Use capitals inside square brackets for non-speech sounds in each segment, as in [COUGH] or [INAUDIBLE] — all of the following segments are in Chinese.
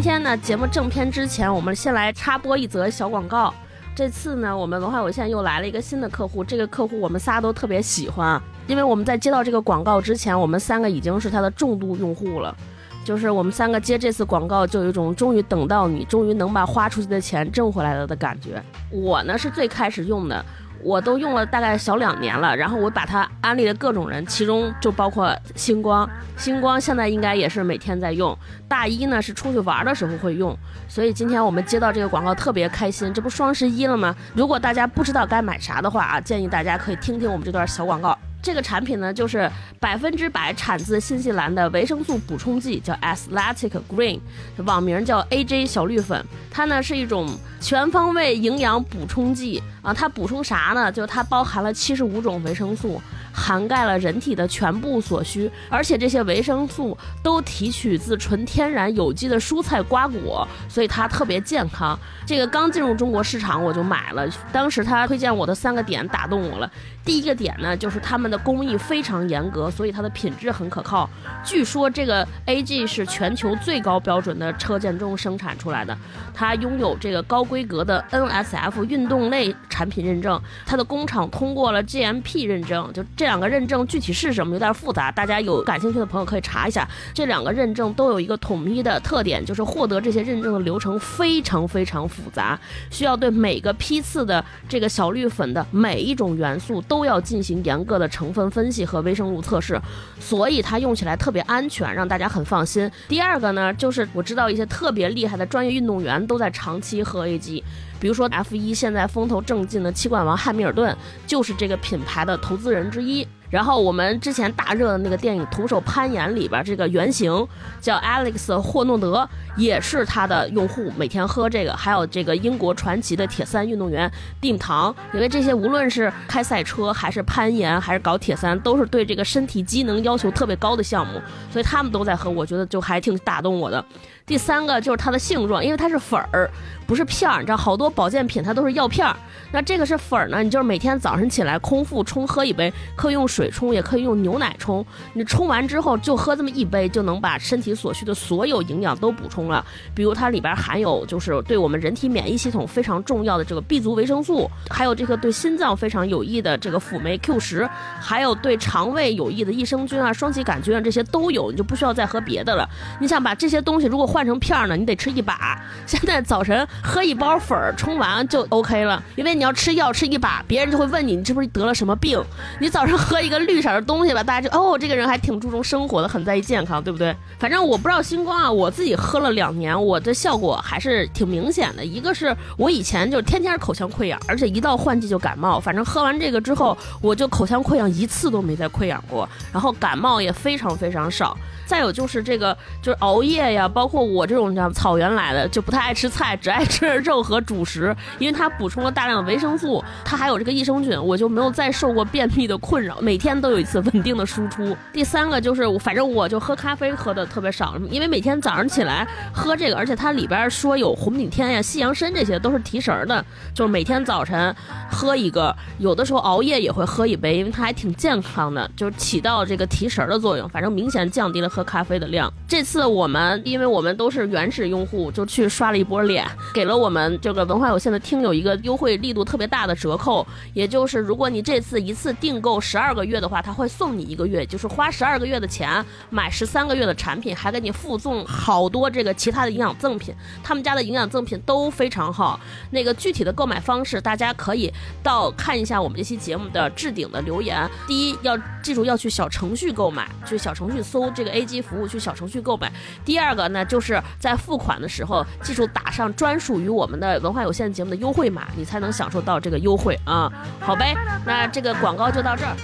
今天呢，节目正片之前，我们先来插播一则小广告。这次呢，我们文化有限又来了一个新的客户，这个客户我们仨都特别喜欢，因为我们在接到这个广告之前，我们三个已经是他的重度用户了。就是我们三个接这次广告，就有一种终于等到你，终于能把花出去的钱挣回来了的感觉。我呢是最开始用的。我都用了大概小两年了，然后我把它安利了各种人，其中就包括星光。星光现在应该也是每天在用。大一呢是出去玩的时候会用，所以今天我们接到这个广告特别开心。这不双十一了吗？如果大家不知道该买啥的话啊，建议大家可以听听我们这段小广告。这个产品呢，就是百分之百产自新西兰的维生素补充剂，叫 Athletic Green，网名叫 AJ 小绿粉。它呢是一种全方位营养补充剂啊，它补充啥呢？就它包含了七十五种维生素。涵盖了人体的全部所需，而且这些维生素都提取自纯天然有机的蔬菜瓜果，所以它特别健康。这个刚进入中国市场我就买了，当时他推荐我的三个点打动我了。第一个点呢，就是他们的工艺非常严格，所以它的品质很可靠。据说这个 AG 是全球最高标准的车间中生产出来的，它拥有这个高规格的 NSF 运动类产品认证，它的工厂通过了 GMP 认证，就。这两个认证具体是什么有点复杂，大家有感兴趣的朋友可以查一下。这两个认证都有一个统一的特点，就是获得这些认证的流程非常非常复杂，需要对每个批次的这个小绿粉的每一种元素都要进行严格的成分分析和微生物测试，所以它用起来特别安全，让大家很放心。第二个呢，就是我知道一些特别厉害的专业运动员都在长期喝 AG。比如说 F 一现在风头正劲的七冠王汉密尔顿，就是这个品牌的投资人之一。然后我们之前大热的那个电影《徒手攀岩》里边，这个原型叫 Alex 霍诺德，也是他的用户，每天喝这个。还有这个英国传奇的铁三运动员蒂姆唐，因为这些无论是开赛车还是攀岩还是搞铁三，都是对这个身体机能要求特别高的项目，所以他们都在喝，我觉得就还挺打动我的。第三个就是它的性状，因为它是粉儿，不是片儿。你知道，好多保健品它都是药片儿，那这个是粉儿呢。你就是每天早上起来空腹冲喝一杯，可以用水水冲，也可以用牛奶冲。你冲完之后就喝这么一杯，就能把身体所需的所有营养都补充了。比如它里边含有就是对我们人体免疫系统非常重要的这个 B 族维生素，还有这个对心脏非常有益的这个辅酶 Q 十，还有对肠胃有益的益生菌啊、双歧杆菌啊，这些都有，你就不需要再喝别的了。你想把这些东西如果换。成片呢，你得吃一把。现在早晨喝一包粉，冲完就 OK 了。因为你要吃药吃一把，别人就会问你，你是不是得了什么病？你早上喝一一个绿色的东西吧，大家就哦，这个人还挺注重生活的，很在意健康，对不对？反正我不知道星光啊，我自己喝了两年，我的效果还是挺明显的。一个是我以前就天天口腔溃疡，而且一到换季就感冒。反正喝完这个之后，我就口腔溃疡一次都没再溃疡过，然后感冒也非常非常少。再有就是这个，就是熬夜呀，包括我这种叫草原来的，就不太爱吃菜，只爱吃 [LAUGHS] 肉和主食，因为它补充了大量的维生素，它还有这个益生菌，我就没有再受过便秘的困扰，每天都有一次稳定的输出。第三个就是，反正我就喝咖啡喝的特别少，因为每天早上起来喝这个，而且它里边说有红景天呀、西洋参这些都是提神的，就是每天早晨喝一个，有的时候熬夜也会喝一杯，因为它还挺健康的，就是起到这个提神的作用，反正明显降低了喝。咖啡的量，这次我们因为我们都是原始用户，就去刷了一波脸，给了我们这个文化有限的听友一个优惠力度特别大的折扣，也就是如果你这次一次订购十二个月的话，他会送你一个月，就是花十二个月的钱买十三个月的产品，还给你附送好多这个其他的营养赠品，他们家的营养赠品都非常好。那个具体的购买方式，大家可以到看一下我们这期节目的置顶的留言。第一要记住要去小程序购买，去小程序搜这个 A G 服务去小程序购买。第二个呢，就是在付款的时候，记住打上专属于我们的文化有限节目的优惠码，你才能享受到这个优惠啊。好呗，那这个广告就到这儿。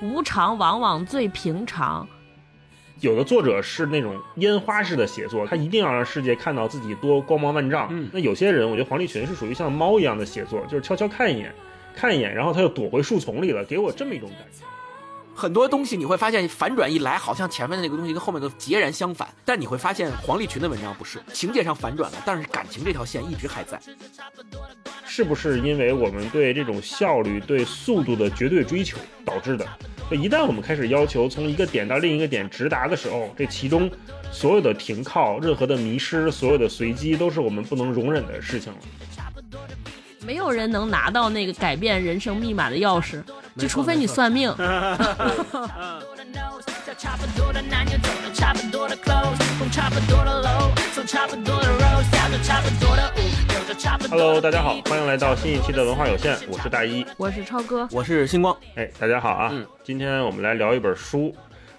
无常往往最平常。有的作者是那种烟花式的写作，他一定要让世界看到自己多光芒万丈。那有些人，我觉得黄立群是属于像猫一样的写作，就是悄悄看一眼，看一眼，然后他又躲回树丛里了，给我这么一种感觉。很多东西你会发现反转一来，好像前面的那个东西跟后面都截然相反。但你会发现黄立群的文章不是情节上反转了，但是感情这条线一直还在。是不是因为我们对这种效率、对速度的绝对追求导致的？一旦我们开始要求从一个点到另一个点直达的时候，这其中所有的停靠、任何的迷失、所有的随机，都是我们不能容忍的事情了。没有人能拿到那个改变人生密码的钥匙，就除非你算命。Hello，大家好，欢迎来到新一期的文化有限，我是大一，我是超哥，我是星光。哎，大家好啊！嗯，今天我们来聊一本书。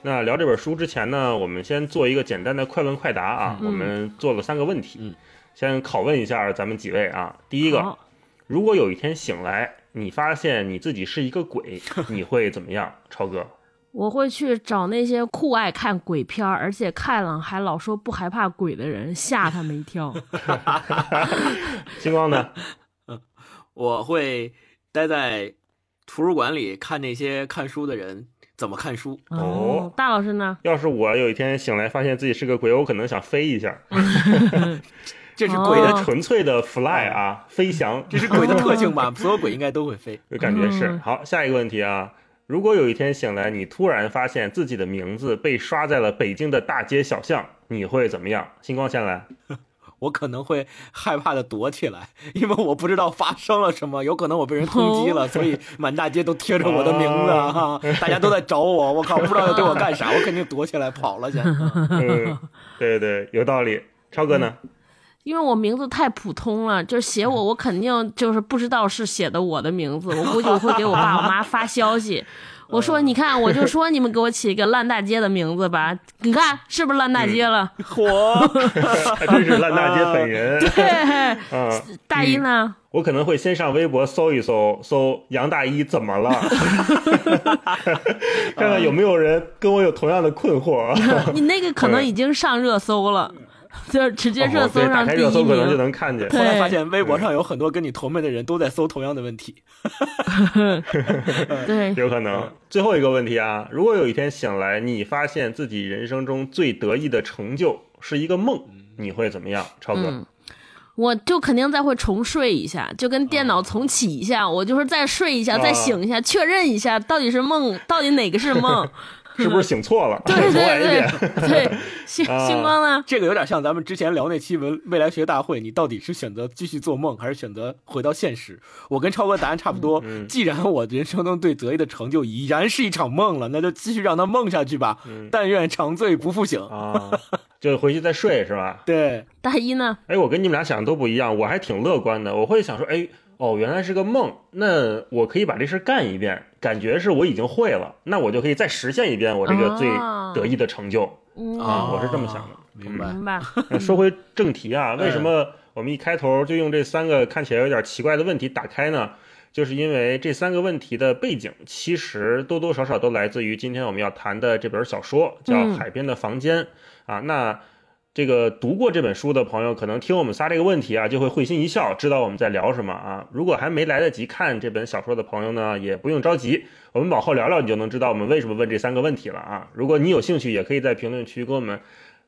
那聊这本书之前呢，我们先做一个简单的快问快答啊。我们做了三个问题，先拷问一下咱们几位啊。第一个，如果有一天醒来，你发现你自己是一个鬼，[LAUGHS] 你会怎么样？超哥。我会去找那些酷爱看鬼片儿，而且看了还老说不害怕鬼的人，吓他们一跳。[LAUGHS] 星光呢？[LAUGHS] 我会待在图书馆里看那些看书的人怎么看书。哦，大老师呢？要是我有一天醒来发现自己是个鬼，我可能想飞一下。这是鬼的纯粹的 fly 啊，飞翔。这是鬼的特性吧？[LAUGHS] 所有鬼应该都会飞，感觉是。好，下一个问题啊。如果有一天醒来，你突然发现自己的名字被刷在了北京的大街小巷，你会怎么样？星光先来，[LAUGHS] 我可能会害怕的躲起来，[LAUGHS] 因为我不知道发生了什么，有可能我被人通缉了，所以满大街都贴着我的名字，哈，大家都在找我，我靠，不知道要对我干啥，我肯定躲起来跑了先。嗯，对对，有道理。超哥呢？因为我名字太普通了，就是写我，我肯定就是不知道是写的我的名字。我估计我会给我爸我妈发消息，[LAUGHS] 我说你看，我就说你们给我起一个烂大街的名字吧，你看是不是烂大街了？火，[LAUGHS] 还 [LAUGHS] 真是烂大街本人。对，大一呢？我可能会先上微博搜一搜，搜杨大一怎么了，看看有没有人跟我有同样的困惑。你那个可能已经上热搜了。[LAUGHS] 就是直接热搜上第一名，可能就能看见。后来发现微博上有很多跟你同辈的人都在搜同样的问题。[LAUGHS] 对，有可能。最后一个问题啊，如果有一天醒来，你发现自己人生中最得意的成就是一个梦，你会怎么样？超哥，我就肯定再会重睡一下，就跟电脑重启一下，我就是再睡一下，再醒一下，确认一下到底是梦，到底哪个是梦。[LAUGHS] 是不是醒错了？对 [LAUGHS] 对对对，星星 [LAUGHS] 光呢？这个有点像咱们之前聊那期文未来学大会，你到底是选择继续做梦，还是选择回到现实？我跟超哥答案差不多。既然我人生中对择一的成就已然是一场梦了，那就继续让它梦下去吧。但愿长醉不复醒啊！[LAUGHS] 就回去再睡是吧？对。大一呢？哎，我跟你们俩想的都不一样，我还挺乐观的。我会想说，哎。哦，原来是个梦，那我可以把这事干一遍，感觉是我已经会了，那我就可以再实现一遍我这个最得意的成就啊！我是这么想的，明白明白。说回正题啊，[LAUGHS] 为什么我们一开头就用这三个看起来有点奇怪的问题打开呢？就是因为这三个问题的背景其实多多少少都来自于今天我们要谈的这本小说，叫《海边的房间》啊，那。这个读过这本书的朋友，可能听我们仨这个问题啊，就会会心一笑，知道我们在聊什么啊。如果还没来得及看这本小说的朋友呢，也不用着急，我们往后聊聊，你就能知道我们为什么问这三个问题了啊。如果你有兴趣，也可以在评论区跟我们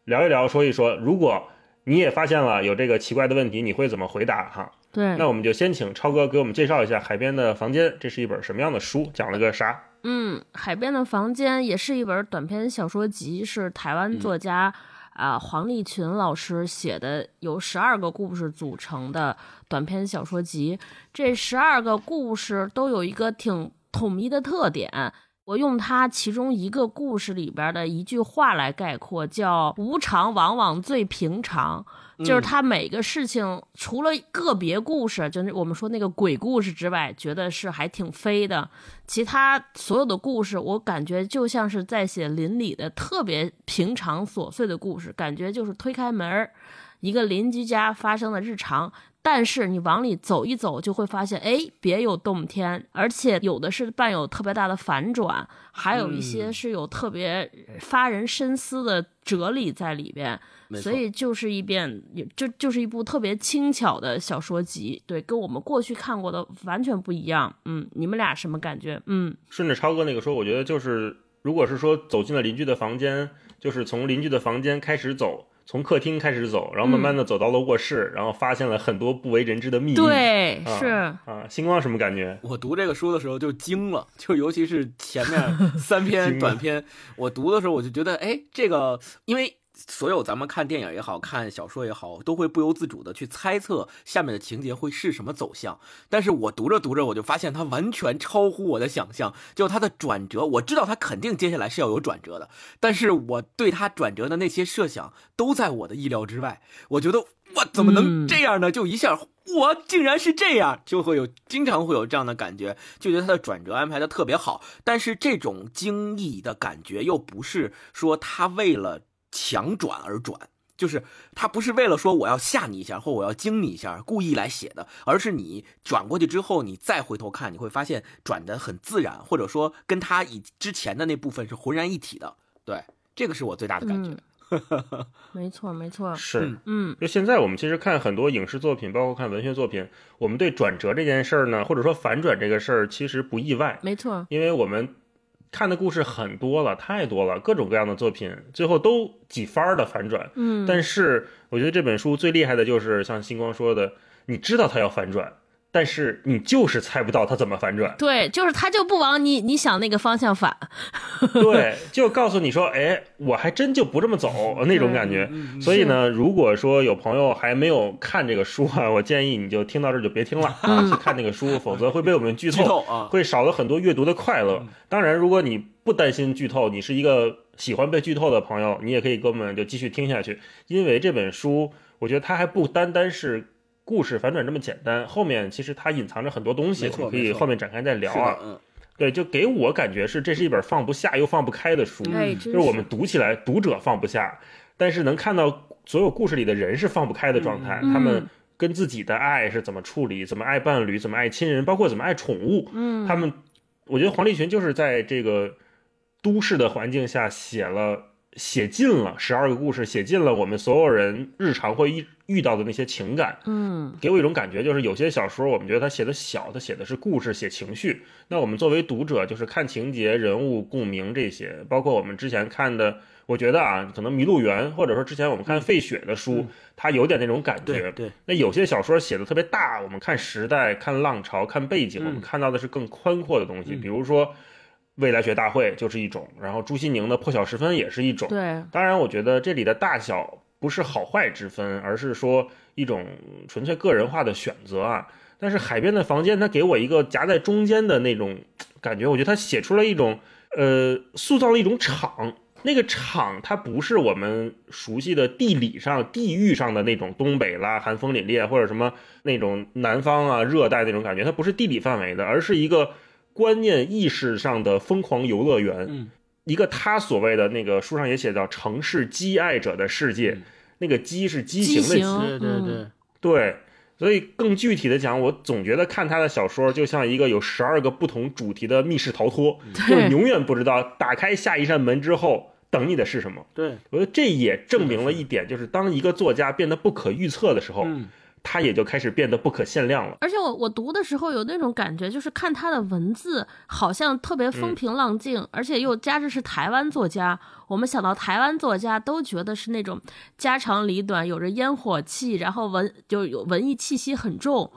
聊一聊，说一说，如果你也发现了有这个奇怪的问题，你会怎么回答哈？对，那我们就先请超哥给我们介绍一下《海边的房间》，这是一本什么样的书，讲了个啥？嗯，《海边的房间》也是一本短篇小说集，是台湾作家。啊，黄立群老师写的由十二个故事组成的短篇小说集，这十二个故事都有一个挺统一的特点。我用他其中一个故事里边的一句话来概括，叫“无常往往最平常”。就是他每个事情，除了个别故事，就是我们说那个鬼故事之外，觉得是还挺飞的。其他所有的故事，我感觉就像是在写邻里的特别平常琐碎的故事，感觉就是推开门一个邻居家发生的日常。但是你往里走一走，就会发现，哎，别有洞天，而且有的是伴有特别大的反转，还有一些是有特别发人深思的哲理在里边。所以就是一遍，就就是一部特别轻巧的小说集，对，跟我们过去看过的完全不一样。嗯，你们俩什么感觉？嗯，顺着超哥那个说，我觉得就是，如果是说走进了邻居的房间，就是从邻居的房间开始走。从客厅开始走，然后慢慢的走到了卧室，然后发现了很多不为人知的秘密。对，是啊，星光什么感觉？我读这个书的时候就惊了，就尤其是前面 [LAUGHS] 三篇短篇，我读的时候我就觉得，哎，这个因为。所有咱们看电影也好看小说也好，都会不由自主的去猜测下面的情节会是什么走向。但是我读着读着，我就发现它完全超乎我的想象。就它的转折，我知道它肯定接下来是要有转折的，但是我对它转折的那些设想都在我的意料之外。我觉得我怎么能这样呢？就一下，我竟然是这样，就会有经常会有这样的感觉，就觉得它的转折安排的特别好。但是这种惊异的感觉又不是说他为了。强转而转，就是他不是为了说我要吓你一下或我要惊你一下故意来写的，而是你转过去之后，你再回头看，你会发现转的很自然，或者说跟他以之前的那部分是浑然一体的。对，这个是我最大的感觉。没错，没错，是，嗯，就现在我们其实看很多影视作品，包括看文学作品，我们对转折这件事儿呢，或者说反转这个事儿，其实不意外。没错，因为我们。看的故事很多了，太多了，各种各样的作品，最后都几番的反转。嗯，但是我觉得这本书最厉害的就是像星光说的，你知道他要反转。但是你就是猜不到它怎么反转，对，就是他就不往你你想那个方向反，[LAUGHS] 对，就告诉你说，哎，我还真就不这么走那种感觉。所以呢，如果说有朋友还没有看这个书啊，我建议你就听到这就别听了 [LAUGHS] 啊，去看那个书，否则会被我们剧 [LAUGHS] 透啊，会少了很多阅读的快乐。当然，如果你不担心剧透，你是一个喜欢被剧透的朋友，你也可以跟我们就继续听下去，因为这本书，我觉得它还不单单是。故事反转这么简单，后面其实它隐藏着很多东西，我们可以后面展开再聊啊。嗯，对，就给我感觉是这是一本放不下又放不开的书，就是我们读起来读者放不下，但是能看到所有故事里的人是放不开的状态，他们跟自己的爱是怎么处理，怎么爱伴侣，怎么爱亲人，包括怎么爱宠物。嗯，他们，我觉得黄立群就是在这个都市的环境下写了。写尽了十二个故事，写尽了我们所有人日常会遇遇到的那些情感。嗯，给我一种感觉，就是有些小说我们觉得他写的小，他写的是故事，写情绪。那我们作为读者，就是看情节、人物共鸣这些。包括我们之前看的，我觉得啊，可能《迷路园》，或者说之前我们看费雪的书，它有点那种感觉。对。那有些小说写的特别大，我们看时代、看浪潮、看背景，我们看到的是更宽阔的东西。比如说。未来学大会就是一种，然后朱西宁的破晓时分也是一种。对，当然我觉得这里的大小不是好坏之分，而是说一种纯粹个人化的选择啊。但是海边的房间，它给我一个夹在中间的那种感觉，我觉得它写出了一种，呃，塑造了一种场。那个场它不是我们熟悉的地理上、地域上的那种东北啦，寒风凛冽，或者什么那种南方啊、热带那种感觉，它不是地理范围的，而是一个。观念意识上的疯狂游乐园，嗯，一个他所谓的那个书上也写到城市畸爱者的世界，那个畸是畸形的畸，对对对。对，所以更具体的讲，我总觉得看他的小说就像一个有十二个不同主题的密室逃脱，就是永远不知道打开下一扇门之后等你的是什么。对，我觉得这也证明了一点，就是当一个作家变得不可预测的时候。它也就开始变得不可限量了。而且我我读的时候有那种感觉，就是看他的文字好像特别风平浪静，而且又加之是台湾作家。我们想到台湾作家，都觉得是那种家长里短，有着烟火气，然后文就有文艺气息很重。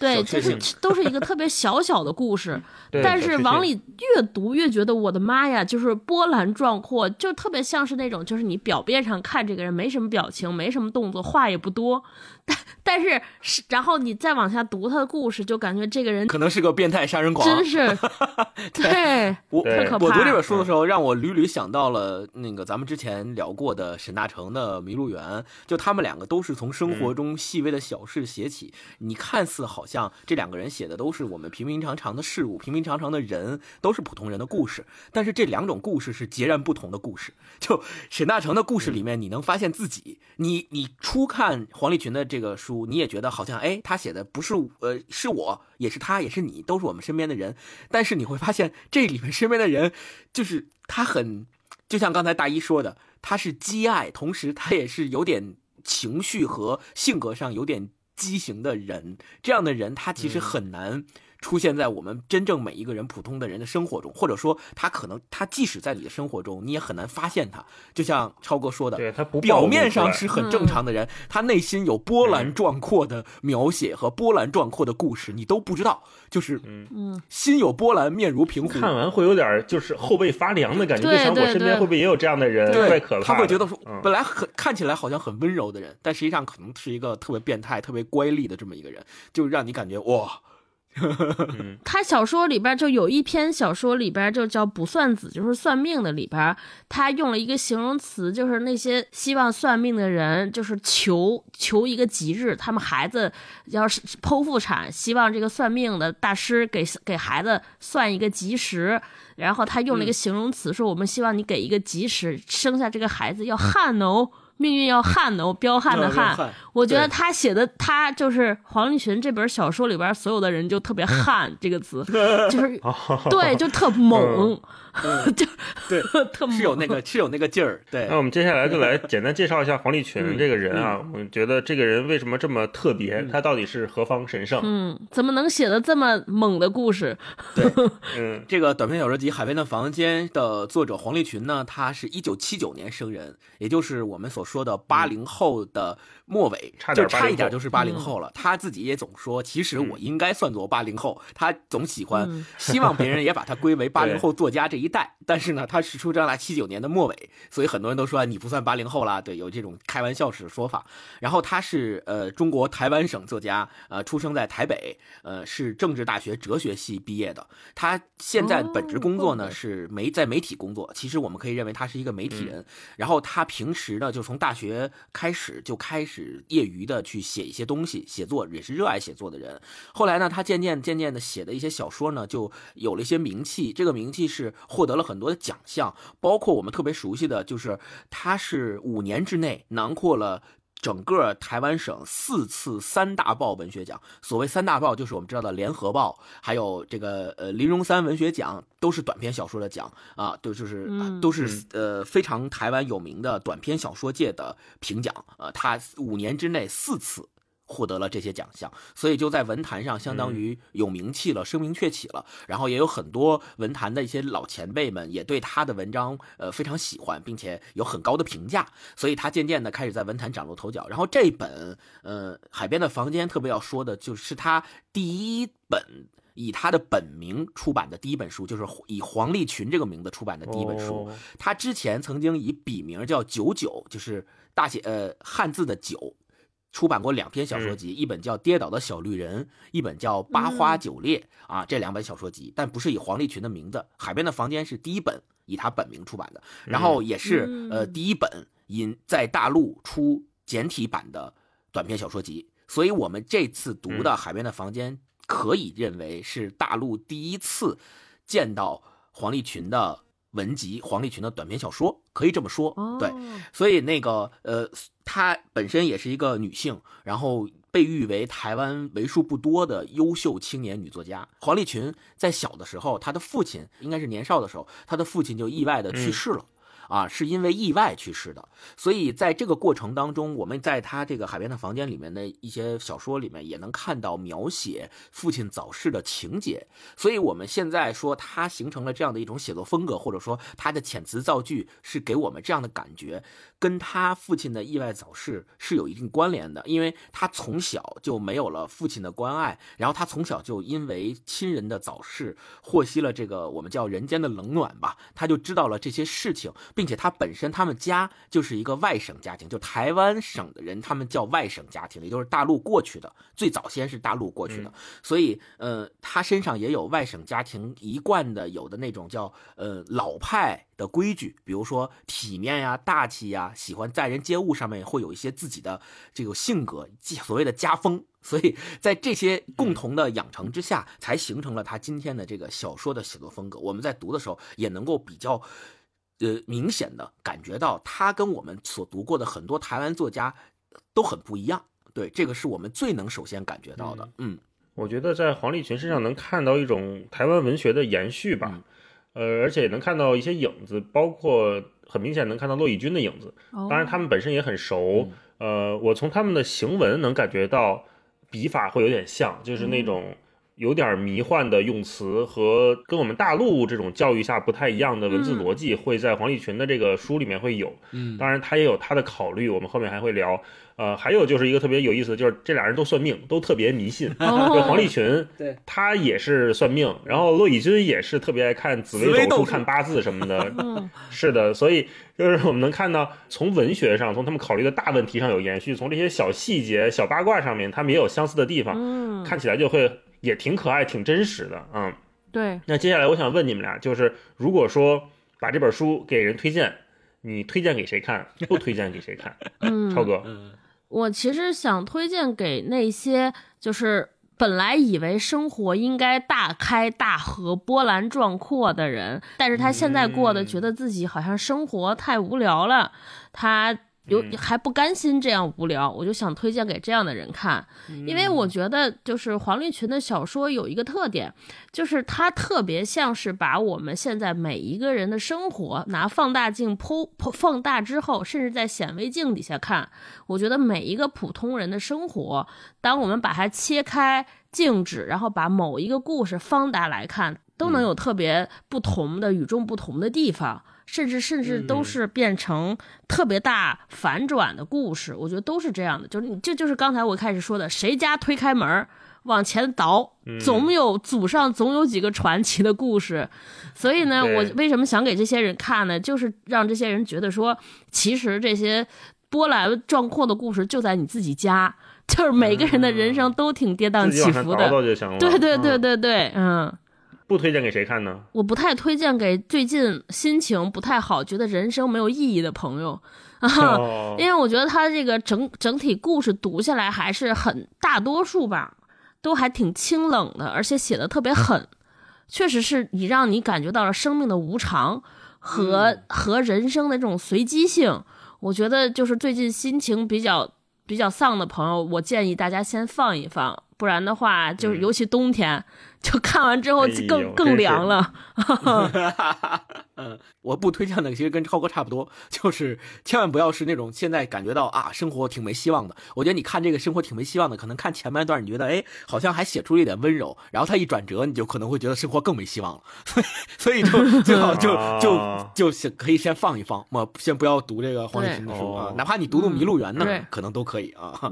对，就是都是一个特别小小的故事，[LAUGHS] 但是往里越读越觉得我的妈呀，就是波澜壮阔，就特别像是那种，就是你表面上看这个人没什么表情，没什么动作，话也不多，但 [LAUGHS] 但是是，然后你再往下读他的故事，就感觉这个人可能是个变态杀人狂，真是，[LAUGHS] 对，我特可怕。我读这本书的时候，让我屡屡想到了那个咱们之前聊过的沈大成的《迷路园》，就他们两个都是从生活中细微的小事写起，你看似好。像这两个人写的都是我们平平常常的事物，平平常常的人，都是普通人的故事。但是这两种故事是截然不同的故事。就沈大成的故事里面，你能发现自己。你你初看黄立群的这个书，你也觉得好像，哎，他写的不是呃，是我，也是他，也是你，都是我们身边的人。但是你会发现，这里面身边的人，就是他很，就像刚才大一说的，他是积爱，同时他也是有点情绪和性格上有点。畸形的人，这样的人他其实很难。出现在我们真正每一个人普通的人的生活中，或者说他可能他即使在你的生活中，你也很难发现他。就像超哥说的，对他不表面上是很正常的人，他内心有波澜壮阔的描写和波澜壮阔的故事，你都不知道。就是嗯嗯，心有波澜，面如平湖。看完会有点就是后背发凉的感觉，就想我身边会不会也有这样的人？太可怕。他会觉得说，本来很看起来好像很温柔的人，但实际上可能是一个特别变态、特别乖戾的这么一个人，就让你感觉哇。[LAUGHS] 他小说里边就有一篇小说里边就叫《卜算子》，就是算命的里边，他用了一个形容词，就是那些希望算命的人，就是求求一个吉日，他们孩子要是剖腹产，希望这个算命的大师给给孩子算一个吉时，然后他用了一个形容词，说我们希望你给一个吉时，生下这个孩子要旱哦。命运要悍的，我彪悍的悍。我觉得他写的，他就是黄立群这本小说里边所有的人就特别悍这个词，[LAUGHS] 就是对，就特猛。[LAUGHS] 就对，[LAUGHS] 特是有那个是有那个劲儿。对，那我们接下来就来 [LAUGHS] 简单介绍一下黄立群这个人啊。我觉得这个人为什么这么特别？他到底是何方神圣？嗯，怎么能写的这么猛的故事？对，嗯，这个短篇小说集《海边的房间》的作者黄立群呢，他是一九七九年生人，也就是我们所说的八零后的。末尾就差一点就是八零后了，他自己也总说，其实我应该算作八零后。他总喜欢 [LAUGHS] 希望别人也把他归为八零后作家这一代，但是呢，他是出生在七九年的末尾，所以很多人都说你不算八零后啦。对，有这种开玩笑式的说法。然后他是呃中国台湾省作家，呃出生在台北，呃是政治大学哲学系毕业的。他现在本职工作呢是媒在媒体工作，其实我们可以认为他是一个媒体人。然后他平时呢就从大学开始就开始。业余的去写一些东西，写作也是热爱写作的人。后来呢，他渐渐渐渐的写的一些小说呢，就有了一些名气。这个名气是获得了很多的奖项，包括我们特别熟悉的就是，他是五年之内囊括了整个台湾省四次三大报文学奖。所谓三大报，就是我们知道的联合报，还有这个呃林荣三文学奖，都是短篇小说的奖啊，都就是都是呃非常台湾有名的短篇小说界的评奖。呃，他五年之内四次。获得了这些奖项，所以就在文坛上相当于有名气了，声名鹊起了。然后也有很多文坛的一些老前辈们也对他的文章呃非常喜欢，并且有很高的评价。所以他渐渐的开始在文坛崭露头角。然后这本呃《海边的房间》特别要说的就是他第一本以他的本名出版的第一本书，就是以黄立群这个名字出版的第一本书。他之前曾经以笔名叫九九，就是大写呃汉字的九。出版过两篇小说集，一本叫《跌倒的小绿人》，一本叫《八花九烈》啊，这两本小说集，但不是以黄立群的名字。《海边的房间》是第一本以他本名出版的，然后也是呃第一本因在大陆出简体版的短篇小说集。所以，我们这次读的《海边的房间》可以认为是大陆第一次见到黄立群的。文集黄立群的短篇小说可以这么说，对，所以那个呃，她本身也是一个女性，然后被誉为台湾为数不多的优秀青年女作家。黄立群在小的时候，她的父亲应该是年少的时候，她的父亲就意外的去世了。啊，是因为意外去世的，所以在这个过程当中，我们在他这个海边的房间里面的一些小说里面，也能看到描写父亲早逝的情节。所以我们现在说他形成了这样的一种写作风格，或者说他的遣词造句是给我们这样的感觉，跟他父亲的意外早逝是有一定关联的。因为他从小就没有了父亲的关爱，然后他从小就因为亲人的早逝，获悉了这个我们叫人间的冷暖吧，他就知道了这些事情。并且他本身他们家就是一个外省家庭，就台湾省的人，他们叫外省家庭，也就是大陆过去的，最早先是大陆过去的，所以呃，他身上也有外省家庭一贯的有的那种叫呃老派的规矩，比如说体面呀、大气呀，喜欢待人接物上面会有一些自己的这个性格，所谓的家风。所以在这些共同的养成之下，才形成了他今天的这个小说的写作风格。我们在读的时候也能够比较。呃，明显的感觉到他跟我们所读过的很多台湾作家都很不一样。对，这个是我们最能首先感觉到的。嗯，我觉得在黄立群身上能看到一种台湾文学的延续吧。呃，而且也能看到一些影子，包括很明显能看到骆以军的影子。当然，他们本身也很熟。呃，我从他们的行文能感觉到，笔法会有点像，就是那种。有点迷幻的用词和跟我们大陆这种教育下不太一样的文字逻辑，会在黄立群的这个书里面会有。嗯，当然他也有他的考虑，我们后面还会聊。呃，还有就是一个特别有意思的，就是这俩人都算命，都特别迷信。就黄立群，对，他也是算命，然后骆以军也是特别爱看紫微斗数、看八字什么的。是的，所以就是我们能看到，从文学上，从他们考虑的大问题上有延续，从这些小细节、小八卦上面，他们也有相似的地方。嗯，看起来就会。也挺可爱，挺真实的，嗯，对。那接下来我想问你们俩，就是如果说把这本书给人推荐，你推荐给谁看？[LAUGHS] 不推荐给谁看？嗯，超哥，我其实想推荐给那些就是本来以为生活应该大开大合、波澜壮阔的人，但是他现在过得觉得自己好像生活太无聊了，他。有还不甘心这样无聊，我就想推荐给这样的人看，因为我觉得就是黄立群的小说有一个特点，就是他特别像是把我们现在每一个人的生活拿放大镜剖剖放大之后，甚至在显微镜底下看，我觉得每一个普通人的生活，当我们把它切开静止，然后把某一个故事放大来看，都能有特别不同的与众不同的地方。甚至甚至都是变成特别大反转的故事，我觉得都是这样的。就是这就是刚才我开始说的，谁家推开门往前倒，总有祖上总有几个传奇的故事。所以呢，我为什么想给这些人看呢？就是让这些人觉得说，其实这些波澜壮阔的故事就在你自己家，就是每个人的人生都挺跌宕起伏的。对对对对对，嗯。不推荐给谁看呢？我不太推荐给最近心情不太好、觉得人生没有意义的朋友，[LAUGHS] 因为我觉得他这个整整体故事读下来还是很大多数吧，都还挺清冷的，而且写的特别狠，确实是你让你感觉到了生命的无常和和人生的这种随机性。我觉得就是最近心情比较比较丧的朋友，我建议大家先放一放。不然的话，就是尤其冬天，就看完之后更更凉了。嗯，[LAUGHS] 我不推荐的其实跟超哥差不多，[LAUGHS] 就是千万不要是那种现在感觉到啊生活挺没希望的。我觉得你看这个生活挺没希望的，可能看前半段你觉得哎好像还写出了一点温柔，然后他一转折你就可能会觉得生活更没希望了。[LAUGHS] 所以就最好就就就先可以先放一放，我先不要读这个黄立行的书啊，哪怕你读读《迷路园》呢，可能都可以啊。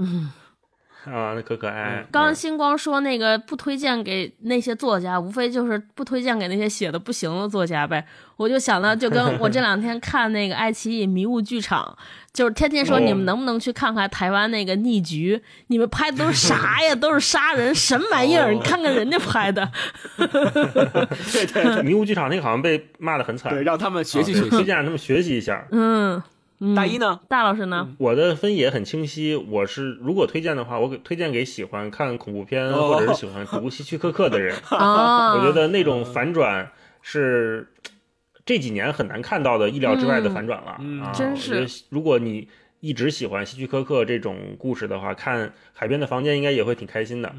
啊，那可可爱。刚刚星光说那个不推荐给那些作家，无非就是不推荐给那些写的不行的作家呗。我就想到，就跟 [LAUGHS] 我这两天看那个爱奇艺迷雾剧场，就是天天说你们能不能去看看台湾那个逆局？你们拍的都是啥呀？[LAUGHS] 都是杀人，什么玩意儿？你看看人家拍的。[LAUGHS] 对对，迷雾剧场那个好像被骂的很惨。对，让他们学习学习，推荐让他们学习一下。嗯。大一呢？大老师呢？我的分野很清晰。我是如果推荐的话，我给推荐给喜欢看恐怖片或者是喜欢读希区柯克的人。[LAUGHS] 我觉得那种反转是这几年很难看到的意料之外的反转了啊！真是。如果你一直喜欢希区柯克这种故事的话，看《海边的房间》应该也会挺开心的。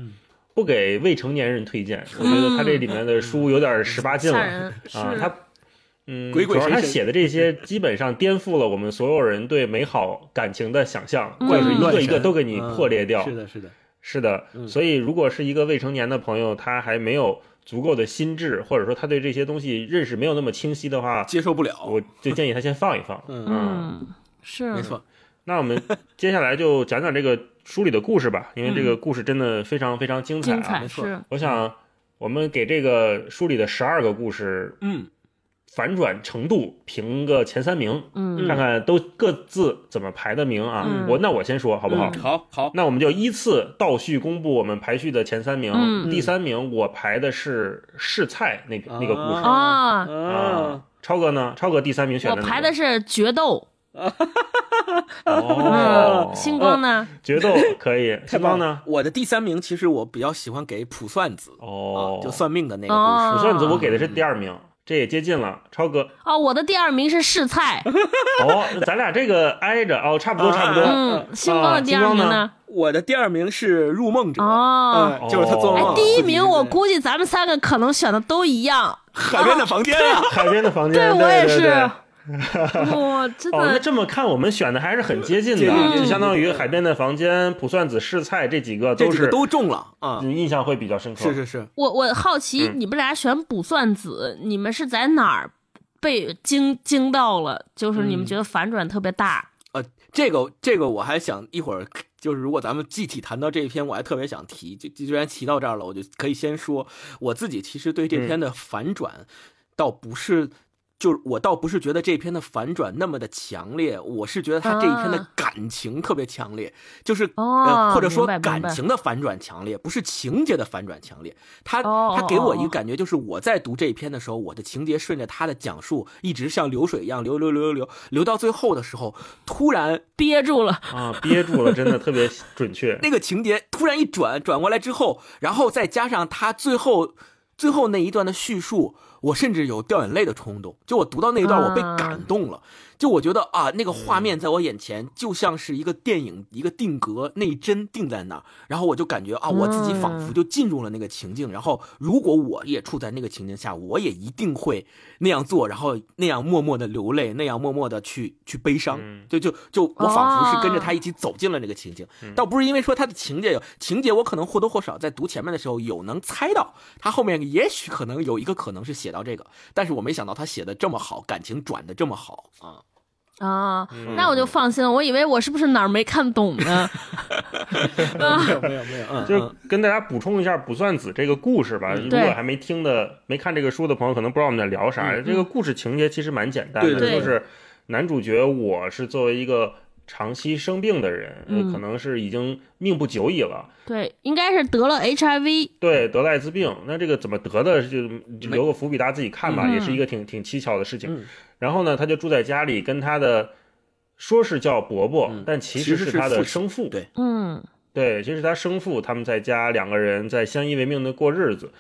不给未成年人推荐，我觉得他这里面的书有点十八禁了啊！他。嗯，主要他写的这些基本上颠覆了我们所有人对美好感情的想象，就是一个一个都给你破裂掉。是的，是的，是的。所以，如果是一个未成年的朋友，他还没有足够的心智，或者说他对这些东西认识没有那么清晰的话，接受不了。我就建议他先放一放。嗯，是没错。那我们接下来就讲讲这个书里的故事吧，因为这个故事真的非常非常精彩啊。没错，我想我们给这个书里的十二个故事，嗯。反转程度评个前三名，嗯，看看都各自怎么排的名啊？我那我先说好不好？好，好，那我们就依次倒序公布我们排序的前三名。第三名我排的是试菜那那个故事啊啊。超哥呢？超哥第三名选的我排的是决斗。[LAUGHS] 哦，星光呢？决斗可以。[LAUGHS] 星光呢？我的第三名其实我比较喜欢给卜算子哦，就算命的那个故事。卜算子我给的是第二名。这也接近了，超哥哦，我的第二名是试菜哦，咱俩这个挨着哦，差不多差不多。嗯，星光的第二名呢？我的第二名是入梦者哦，就是他做梦。第一名我估计咱们三个可能选的都一样，海边的房间啊，海边的房间，对我也是。哇，真哦，那，这么看，我们选的还是很接近的，就相当于《海边的房间》、《卜算子试菜》这几个都是个都中了啊！印象会比较深刻。是是是，我我好奇嗯你们俩选卜算子，你们是在哪儿被惊惊到了？就是你们觉得反转特别大。呃，这个这个我还想一会儿，就是如果咱们具体谈到这一篇，我还特别想提，就既然提到这儿了，我就可以先说我自己其实对这篇的反转，倒不是。就是我倒不是觉得这篇的反转那么的强烈，我是觉得他这一篇的啊感情特别强烈，就是、哦呃或者说感情的反转强烈，不是情节的反转强烈。他哦他给我一个感觉，就是我在读这一篇的时候，我的情节顺着他的讲述，一直像流水一样流流流流流流到最后的时候，突然憋住了，啊，憋住了，真的特别准确。那个情节突然一转，转过来之后，然后再加上他最后最后那一段的叙述，我甚至有掉眼泪的冲动。就我读到那一段，我被感动了。就我觉得啊，那个画面在我眼前就像是一个电影一个定格，那一帧定在那儿，然后我就感觉啊，我自己仿佛就进入了那个情境。然后如果我也处在那个情境下，我也一定会那样做，然后那样默默的流泪，那样默默的去去悲伤。就就就我仿佛是跟着他一起走进了那个情境，倒不是因为说他的情节有情节，我可能或多或少在读前面的时候有能猜到他后面也许可能有一个可能是写到这个，但是我没想到他写的这么好，感情转的这么好啊。啊，那我就放心了。我以为我是不是哪儿没看懂呢？[LAUGHS] 没有没有没有，嗯，就是跟大家补充一下《卜算子》这个故事吧。如果还没听的、没看这个书的朋友，可能不知道我们在聊啥。这个故事情节其实蛮简单的，就是男主角我是作为一个长期生病的人，可能是已经命不久矣了。对，应该是得了 HIV。对，得了艾滋病，那这个怎么得的，就就留个伏笔，大家自己看吧，嗯也是一个挺挺蹊跷的事情。嗯然后呢，他就住在家里，跟他的说是叫伯伯，嗯但其其实是他的生父。对嗯对，其实他生父他们在家两个人在相依为命的过日子。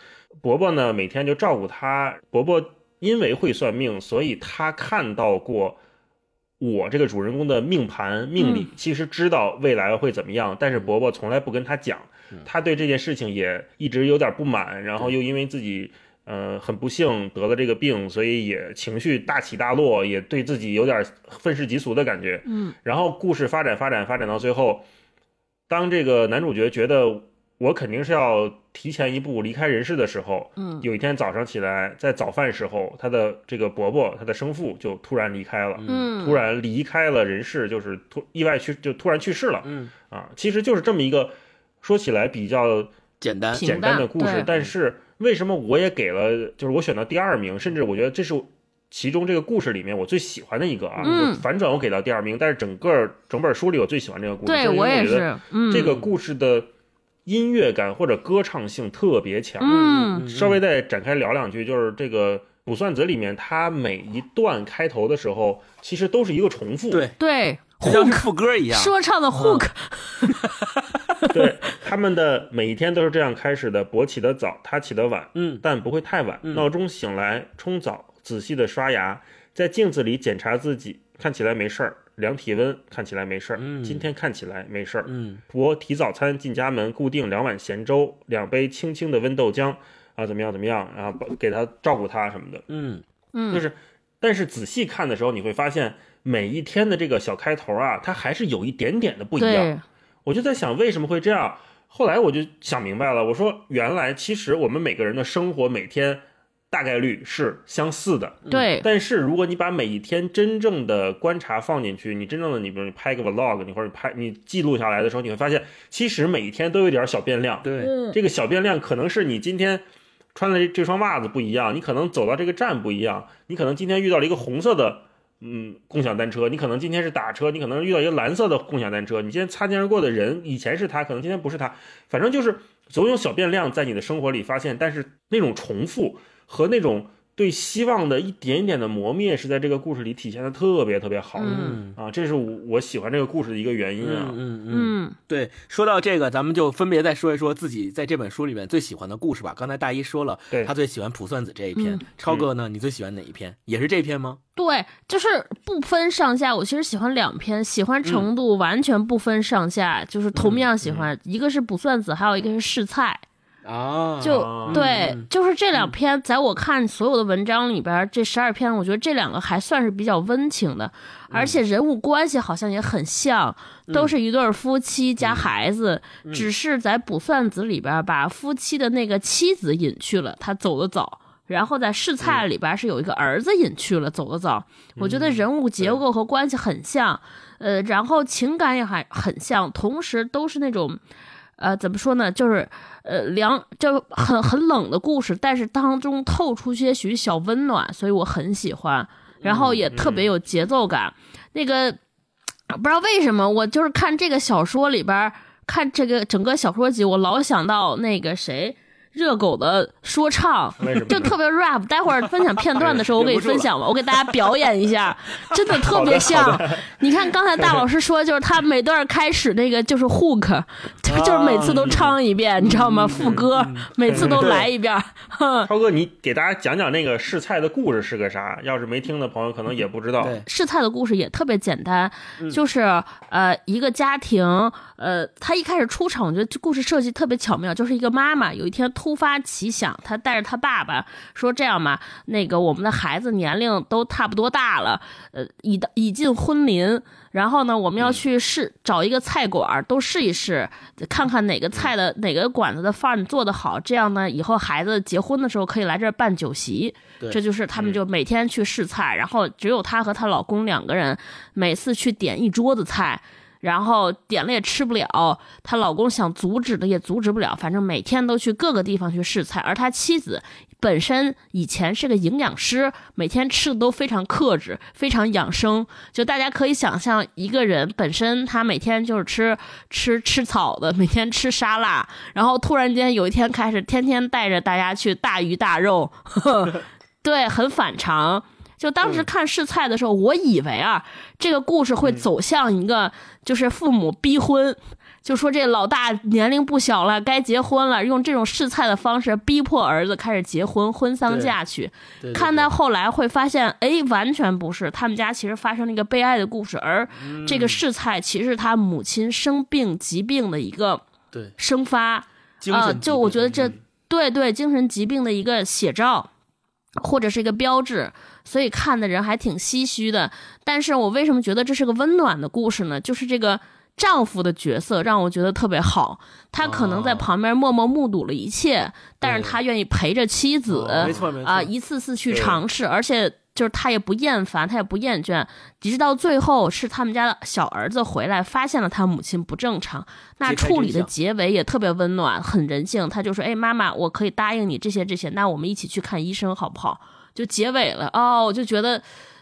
伯伯呢每天就照顾他。伯伯因为会算命，所以他看到过我这个主人公的命盘命理，其实知道未来会怎么样，但是伯伯从来不跟他讲。他对这件事情也一直有点不满，然后又因为自己。呃，很不幸得了这个病，所以也情绪大起大落，也对自己有点愤世嫉俗的感觉。嗯然后故事发展发展发展到最后，当这个男主角觉得我肯定是要提前一步离开人世的时候，嗯有一天早上起来，在早饭时候，他的这个伯伯，他的生父就突然离开了，嗯，突然离开了人世，就是突意外去就突然去世了嗯，啊！其实就是这么一个说起来比较简单，简单的故事，但是为什么我也给了，就是我选到第二名，甚至我觉得这是其中这个故事里面我最喜欢的一个啊，嗯反转我给到第二名，但是整个整本书里我最喜欢这个故事，对就因为我也觉得是。嗯，这个故事的音乐感或者歌唱性特别强。嗯稍微再展开聊两句，就是这个《卜算子》里面，它每一段开头的时候，其实都是一个重复。对，对像副歌一样，说唱的 hook，[LAUGHS] [LAUGHS] 对，他们的每一天都是这样开始的：我起得早，他起得晚，嗯但不会太晚。嗯闹钟醒来，冲澡，仔细的刷牙，在镜子里检查自己，看起来没事儿；量体温，看起来没事儿。嗯今天看起来没事儿。嗯我提早餐进家门，固定两碗咸粥，两杯清清的温豆浆啊，怎么样怎么样，然后给他照顾他什么的，嗯嗯，就是，但是仔细看的时候，你会发现每一天的这个小开头啊，它还是有一点点的不一样。对，我就在想为什么会这样。后来我就想明白了，我说原来其实我们每个人的生活每天大概率是相似的，对，但是如果你把每一天真正的观察放进去，你真正的你比如你拍个 vlog，你或者拍你记录下来的时候，你会发现其实每一天都有点小变量。对，嗯这个小变量可能是你今天穿的这这双袜子不一样，你可能走到这个站不一样，你可能今天遇到了一个红色的嗯共享单车，你可能今天是打车，你可能遇到一个蓝色的共享单车，你今天擦肩而过的人以前是他，可能今天不是他，反正就是总有小变量在你的生活里发现，但是那种重复和那种对希望的一点点的磨灭，是在这个故事里体现的特别特别好。嗯啊，这是我我喜欢这个故事的一个原因啊。嗯嗯对，说到这个，咱们就分别再说一说自己在这本书里面最喜欢的故事吧。刚才大一说了，对他最喜欢《卜算子》这一篇。嗯超哥呢，你最喜欢哪一篇？也是这篇吗？对，就是不分上下。我其实喜欢两篇，喜欢程度完全不分上下，就是同样喜欢。一个是卜算子，还有一个是试菜。啊，就对，就是这两篇，在我看所有的文章里边，这十二篇，我觉得这两个还算是比较温情的，而且人物关系好像也很像，都是一对夫妻加孩子，只是在《卜算子》里边把夫妻的那个妻子隐去了，他走得早。然后在试菜里边是有一个儿子隐去了，走得早。我觉得人物结构和关系很像，呃，然后情感也还很像，同时都是那种，呃，怎么说呢，就是呃凉，就很很冷的故事，但是当中透出些许小温暖，所以我很喜欢。然后也特别有节奏感。那个不知道为什么，我就是看这个小说里边，看这个整个小说集，我老想到那个谁。热狗的说唱就特别 rap，待会儿分享片段的时候我给你分享吧，我给大家表演一下，[LAUGHS] 真的特别像。你看刚才大老师说，就是他每段开始那个就是 hook，就是每次都唱一遍，你知道吗？副歌每次都来一遍。[LAUGHS] 超哥，你给大家讲讲那个试菜的故事是个啥？要是没听的朋友可能也不知道。试菜的故事也特别简单，就是呃一个家庭，呃他一开始出场，我觉得这故事设计特别巧妙，就是一个妈妈有一天突。突发奇想，他带着他爸爸说：“这样吧，那个我们的孩子年龄都差不多大了，呃，已到已近婚龄，然后呢，我们要去试找一个菜馆，都试一试，看看哪个菜的哪个馆子的饭做得好。这样呢，以后孩子结婚的时候可以来这儿办酒席。这就是他们就每天去试菜，然后只有她和她老公两个人，每次去点一桌子菜。”然后点了也吃不了，她老公想阻止的也阻止不了，反正每天都去各个地方去试菜。而他妻子本身以前是个营养师，每天吃的都非常克制，非常养生。就大家可以想象，一个人本身他每天就是吃吃吃草的，每天吃沙拉，然后突然间有一天开始天天带着大家去大鱼大肉，[LAUGHS] 对，很反常。就当时看试菜的时候，我以为啊，这个故事会走向一个，就是父母逼婚，就说这老大年龄不小了，该结婚了，用这种试菜的方式逼迫儿子开始结婚，婚丧嫁娶。看到后来会发现，哎，完全不是，他们家其实发生了一个悲哀的故事，而这个试菜其实他母亲生病疾病的一个生发，啊，就我觉得这对对精神疾病的一个写照，或者是一个标志。所以看的人还挺唏嘘的，但是我为什么觉得这是个温暖的故事呢？就是这个丈夫的角色让我觉得特别好，他可能在旁边默默目睹了一切，但是他愿意陪着妻子，啊，一次次去尝试，而且就是他也不厌烦，他也不厌倦，直到最后是他们家的小儿子回来发现了他母亲不正常，那处理的结尾也特别温暖，很人性。他就说：“哎，妈妈，我可以答应你这些这些，那我们一起去看医生好不好？”就结尾了哦，我就觉得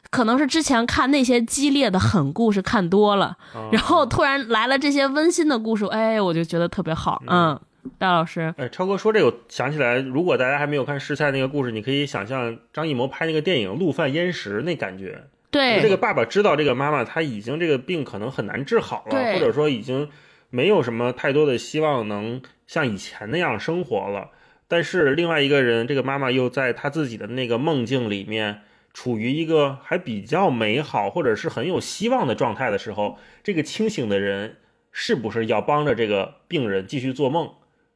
可能是之前看那些激烈的狠故事看多了，然后突然来了这些温馨的故事，哎，我就觉得特别好。嗯，大老师，哎，超哥说这个，想起来，如果大家还没有看试菜那个故事，你可以想象张艺谋拍那个电影《陆犯焉识》那感觉。对，这个爸爸知道这个妈妈她已经这个病可能很难治好了，或者说已经没有什么太多的希望能像以前那样生活了。但是另外一个人，这个妈妈又在她自己的那个梦境里面，处于一个还比较美好或者是很有希望的状态的时候，这个清醒的人是不是要帮着这个病人继续做梦？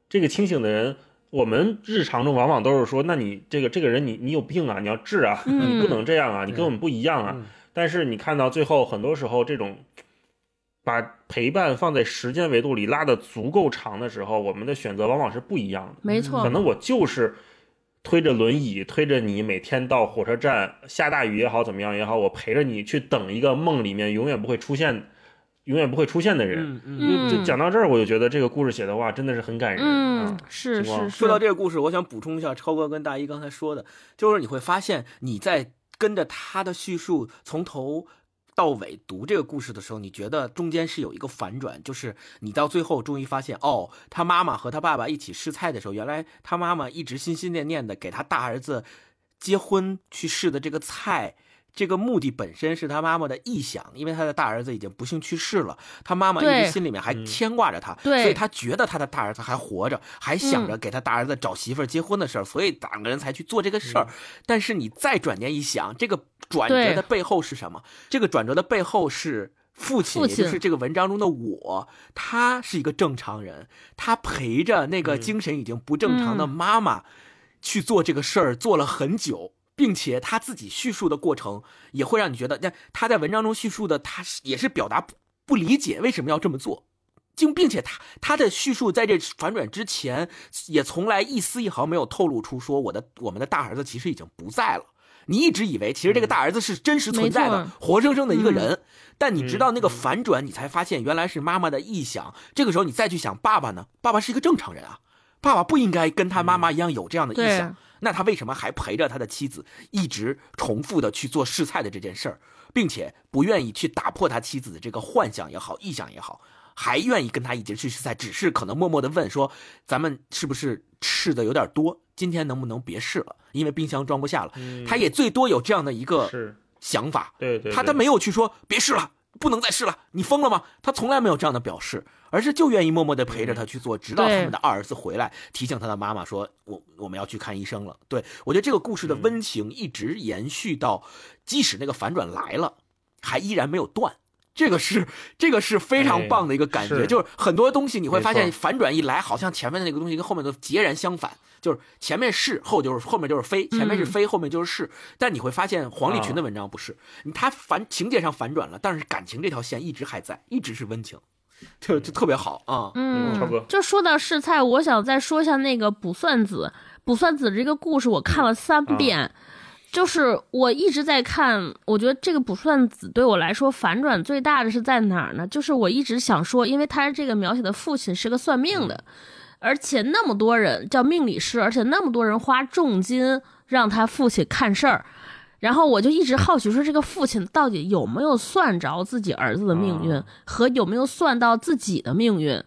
这个清醒的人，我们日常中往往都是说，那你这个这个人你你有病啊，你要治啊，你不能这样啊，你跟我们不一样啊。但是你看到最后，很多时候这种。把陪伴放在时间维度里拉的足够长的时候，我们的选择往往是不一样的。没错，可能我就是推着轮椅推着你，每天到火车站，下大雨也好，怎么样也好，我陪着你去等一个梦里面永远不会出现、永远不会出现的人。嗯就讲到这儿，我就觉得这个故事写的话真的是很感人。嗯，是是。说到这个故事，我想补充一下超哥跟大一刚才说的，就是你会发现你在跟着他的叙述从头。到尾读这个故事的时候，你觉得中间是有一个反转，就是你到最后终于发现，哦，他妈妈和他爸爸一起试菜的时候，原来他妈妈一直心心念念的给他大儿子结婚去试的这个菜。这个目的本身是他妈妈的臆想，因为他的大儿子已经不幸去世了，他妈妈一直心里面还牵挂着他，所以他觉得他的大儿子还活着，还想着给他大儿子找媳妇儿结婚的事儿，所以两个人才去做这个事儿。但是你再转念一想，这个转折的背后是什么？这个转折的背后是父亲，也就是这个文章中的我，他是一个正常人，他陪着那个精神已经不正常的妈妈去做这个事儿，做了很久，并且他自己叙述的过程也会让你觉得，那他在文章中叙述的，他也是表达不不理解为什么要这么做，并并且他他的叙述在这反转之前，也从来一丝一毫没有透露出说我的我们的大儿子其实已经不在了。你一直以为其实这个大儿子是真实存在的、活生生的一个人，但你直到那个反转，你才发现原来是妈妈的臆想。这个时候你再去想爸爸呢？爸爸是一个正常人啊，爸爸不应该跟他妈妈一样有这样的臆想。那他为什么还陪着他的妻子一直重复的去做试菜的这件事儿，并且不愿意去打破他妻子的这个幻想也好、臆想也好，还愿意跟他一直去试菜，只是可能默默的问说：“咱们是不是试的有点多？”今天能不能别试了？因为冰箱装不下了。他也最多有这样的一个想法。对对，他他没有去说别试了，不能再试了，你疯了吗？他从来没有这样的表示，而是就愿意默默的陪着他去做，直到他们的二儿子回来提醒他的妈妈说：“我我们要去看医生了。”对我觉得这个故事的温情一直延续到，即使那个反转来了，还依然没有断。这个是这个是非常棒的一个感觉，就是很多东西你会发现反转一来，好像前面的那个东西跟后面都截然相反，就是前面是后就是后面就是非，前面是非后面就是是，但你会发现黄立群的文章不是，他反情节上反转了，但是感情这条线一直还在，一直是温情，就就特别好啊。嗯，差不多。就说到试菜，我想再说一下那个卜算子，卜算子这个故事我看了三遍。就是我一直在看，我觉得这个卜算子对我来说反转最大的是在哪儿呢？就是我一直想说，因为他这个描写的父亲是个算命的，而且那么多人叫命理师，而且那么多人花重金让他父亲看事儿，然后我就一直好奇说，这个父亲到底有没有算着自己儿子的命运，和有没有算到自己的命运？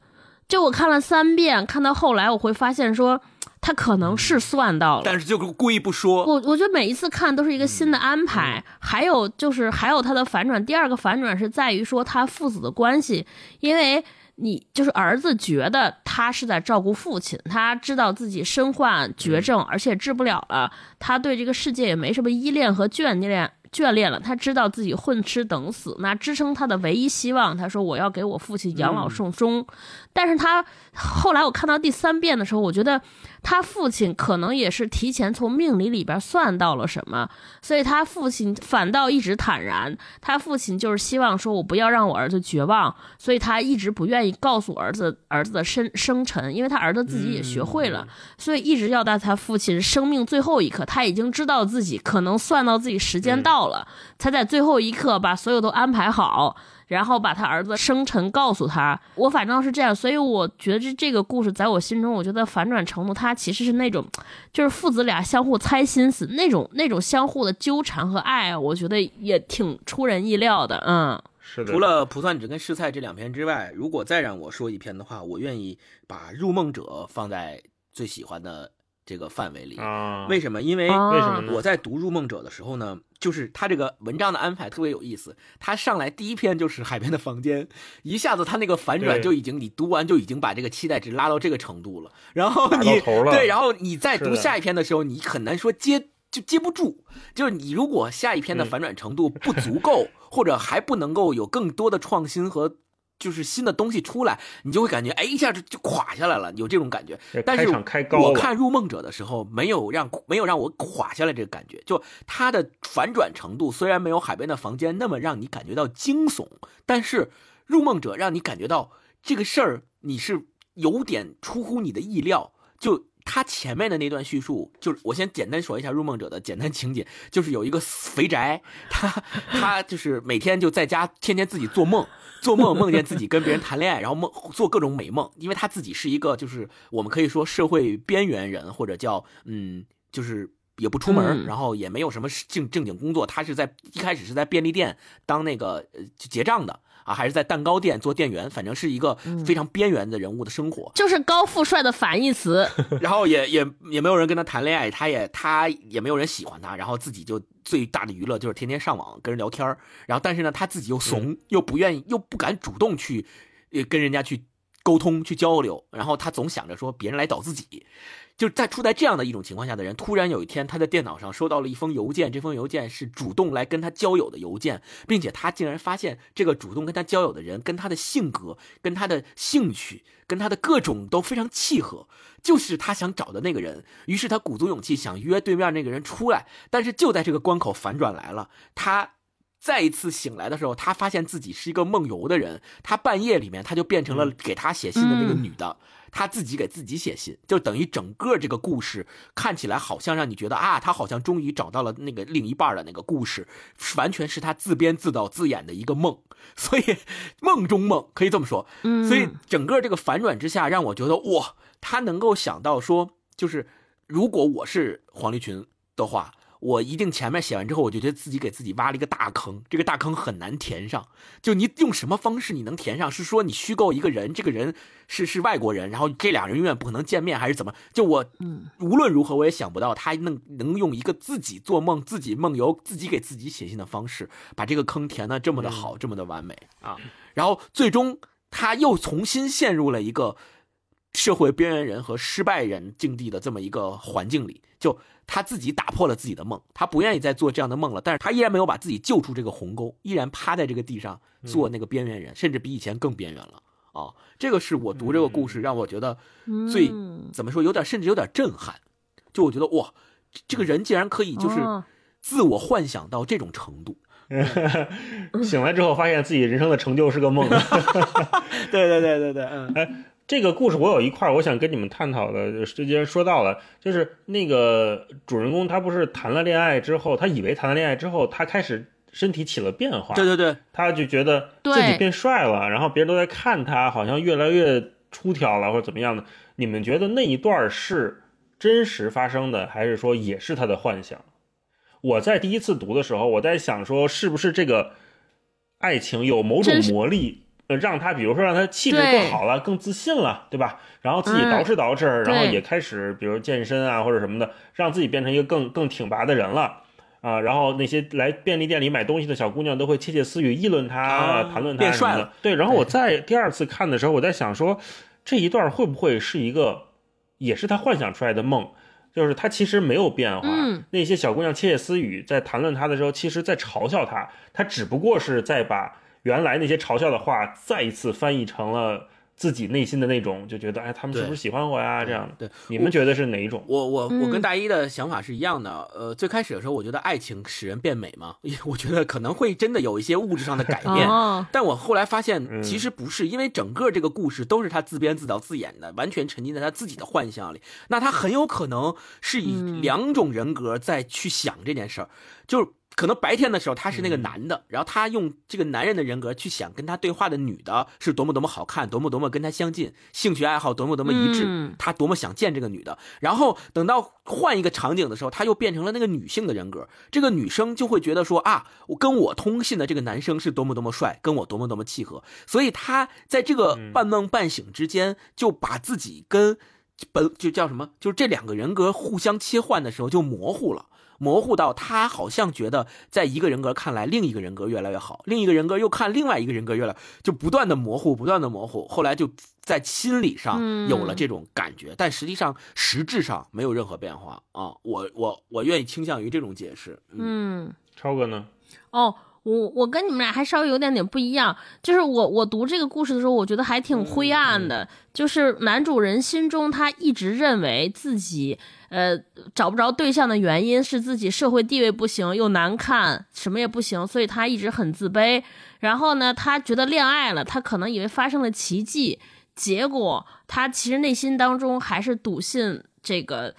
就我看了三遍，看到后来我会发现说。他可能是算到了，但是就故意不说。我我觉得每一次看都是一个新的安排，还有就是还有他的反转。第二个反转是在于说他父子的关系，因为你就是儿子觉得他是在照顾父亲，他知道自己身患绝症，而且治不了了，他对这个世界也没什么依恋和眷恋。眷恋了，他知道自己混吃等死，那支撑他的唯一希望，他说我要给我父亲养老送终。但是他后来我看到第三遍的时候，我觉得他父亲可能也是提前从命理里边算到了什么，所以他父亲反倒一直坦然。他父亲就是希望说我不要让我儿子绝望，所以他一直不愿意告诉儿子儿子的生生辰，因为他儿子自己也学会了，所以一直要到他父亲生命最后一刻，他已经知道自己可能算到自己时间到。了，才在最后一刻把所有都安排好，然后把他儿子生辰告诉他。我反正是这样，所以我觉得这这个故事在我心中，我觉得反转程度，它其实是那种，就是父子俩相互猜心思那种那种相互的纠缠和爱，我觉得也挺出人意料的。嗯，是的。除了《卜算子》跟《试菜》这两篇之外，如果再让我说一篇的话，我愿意把《入梦者》放在最喜欢的。这个范围里啊？为什么？因为为什么？我在读《入梦者》的时候呢，就是他这个文章的安排特别有意思。他上来第一篇就是海边的房间，一下子他那个反转就已经，你读完就已经把这个期待值拉到这个程度了。然后你对，然后你再读下一篇的时候，你很难说接就接不住。就是你如果下一篇的反转程度不足够，或者还不能够有更多的创新和。就是新的东西出来，你就会感觉哎，一下就就垮下来了，有这种感觉。但是我看《入梦者》的时候，没有让没有让我垮下来这个感觉。就它的反转程度虽然没有《海边的房间》那么让你感觉到惊悚，但是《入梦者》让你感觉到这个事儿你是有点出乎你的意料。就他前面的那段叙述，就是我先简单说一下《入梦者》的简单情节，[LAUGHS] 就是有一个肥宅，他他就是每天就在家天天自己做梦。[LAUGHS] 做梦梦见自己跟别人谈恋爱，然后梦做各种美梦，因为他自己是一个就是我们可以说社会边缘人，或者叫嗯，就是也不出门，然后也没有什么正正经工作。他是在一开始是在便利店当那个呃结账的。啊，还是在蛋糕店做店员，反正是一个非常边缘的人物的生活，就是高富帅的反义词。[LAUGHS] 然后也也也没有人跟他谈恋爱，他也他也没有人喜欢他，然后自己就最大的娱乐就是天天上网跟人聊天然后但是呢，他自己又怂，又不愿意，又不敢主动去，跟人家去沟通去交流，然后他总想着说别人来找自己。就是在处在这样的一种情况下的人，突然有一天他在电脑上收到了一封邮件，这封邮件是主动来跟他交友的邮件，并且他竟然发现这个主动跟他交友的人跟他的性格、跟他的兴趣、跟他的各种都非常契合，就是他想找的那个人。于是他鼓足勇气想约对面那个人出来，但是就在这个关口反转来了，他。再一次醒来的时候，他发现自己是一个梦游的人。他半夜里面，他就变成了给他写信的那个女的，他自己给自己写信，就等于整个这个故事看起来好像让你觉得啊，他好像终于找到了那个另一半的那个故事，完全是他自编自导自演的一个梦。[LAUGHS] 所以梦中梦可以这么说。所以整个这个反转之下，让我觉得哇，他能够想到说，就是如果我是黄立群的话。我一定前面写完之后，我就觉得自己给自己挖了一个大坑，这个大坑很难填上。就你用什么方式你能填上？是说你虚构一个人，这个人是是外国人，然后这俩人永远不可能见面，还是怎么？就我，无论如何我也想不到他能能用一个自己做梦、自己梦游、自己给自己写信的方式，把这个坑填的这么的好，这么的完美啊！然后最终他又重新陷入了一个社会边缘人和失败人境地的这么一个环境里，就。他自己打破了自己的梦，他不愿意再做这样的梦了，但是他依然没有把自己救出这个鸿沟，依然趴在这个地上做那个边缘人，甚至比以前更边缘了啊！这个是我读这个故事让我觉得最怎么说，有点甚至有点震撼。就我觉得哇，这个人竟然可以就是自我幻想到这种程度，[LAUGHS] 醒来之后发现自己人生的成就是个梦。[LAUGHS] 对对对对对，嗯。这个故事我有一块我想跟你们探讨的，就既然说到了，就是那个主人公他不是谈了恋爱之后，他以为谈了恋爱之后，他开始身体起了变化，对对对，他就觉得自己变帅了，然后别人都在看他，好像越来越出挑了或者怎么样的。你们觉得那一段是真实发生的，还是说也是他的幻想？我在第一次读的时候，我在想说，是不是这个爱情有某种魔力？让他，比如说让他气质更好了，更自信了，对吧？然后自己捯饬捯饬，然后也开始，比如健身啊或者什么的，让自己变成一个更更挺拔的人了啊。然后那些来便利店里买东西的小姑娘都会窃窃私语议论他，谈论他变帅了。对，然后我在第二次看的时候，我在想说，这一段会不会是一个，也是他幻想出来的梦？就是他其实没有变化。那些小姑娘窃窃私语在谈论他的时候，其实在嘲笑他，他只不过是在把。原来那些嘲笑的话，再一次翻译成了自己内心的那种，就觉得哎，他们是不是喜欢我呀？这样的对，你们觉得是哪一种？我我我跟大一的想法是一样的。呃，最开始的时候，我觉得爱情使人变美嘛，[LAUGHS] 我觉得可能会真的有一些物质上的改变。但我后来发现，其实不是，因为整个这个故事都是他自编自导自演的，完全沉浸在他自己的幻想里。那他很有可能是以两种人格在去想这件事儿，就是。可能白天的时候他是那个男的，然后他用这个男人的人格去想跟他对话的女的是多么多么好看，多么多么跟他相近，兴趣爱好多么多么一致，他多么想见这个女的。然后等到换一个场景的时候，他又变成了那个女性的人格，这个女生就会觉得说啊，我跟我通信的这个男生是多么多么帅，跟我多么多么契合，所以他在这个半梦半醒之间就把自己跟本就叫什么，就是这两个人格互相切换的时候就模糊了。模糊到他好像觉得，在一个人格看来，另一个人格越来越好，另一个人格又看另外一个人格越来，就不断的模糊，不断的模糊。后来就在心理上有了这种感觉，但实际上实质上没有任何变化啊！我我我愿意倾向于这种解释。嗯，超哥呢？哦。我我跟你们俩还稍微有点点不一样，就是我我读这个故事的时候，我觉得还挺灰暗的。就是男主人心中他一直认为自己呃找不着对象的原因是自己社会地位不行，又难看，什么也不行，所以他一直很自卑。然后呢，他觉得恋爱了，他可能以为发生了奇迹，结果他其实内心当中还是笃信。这个，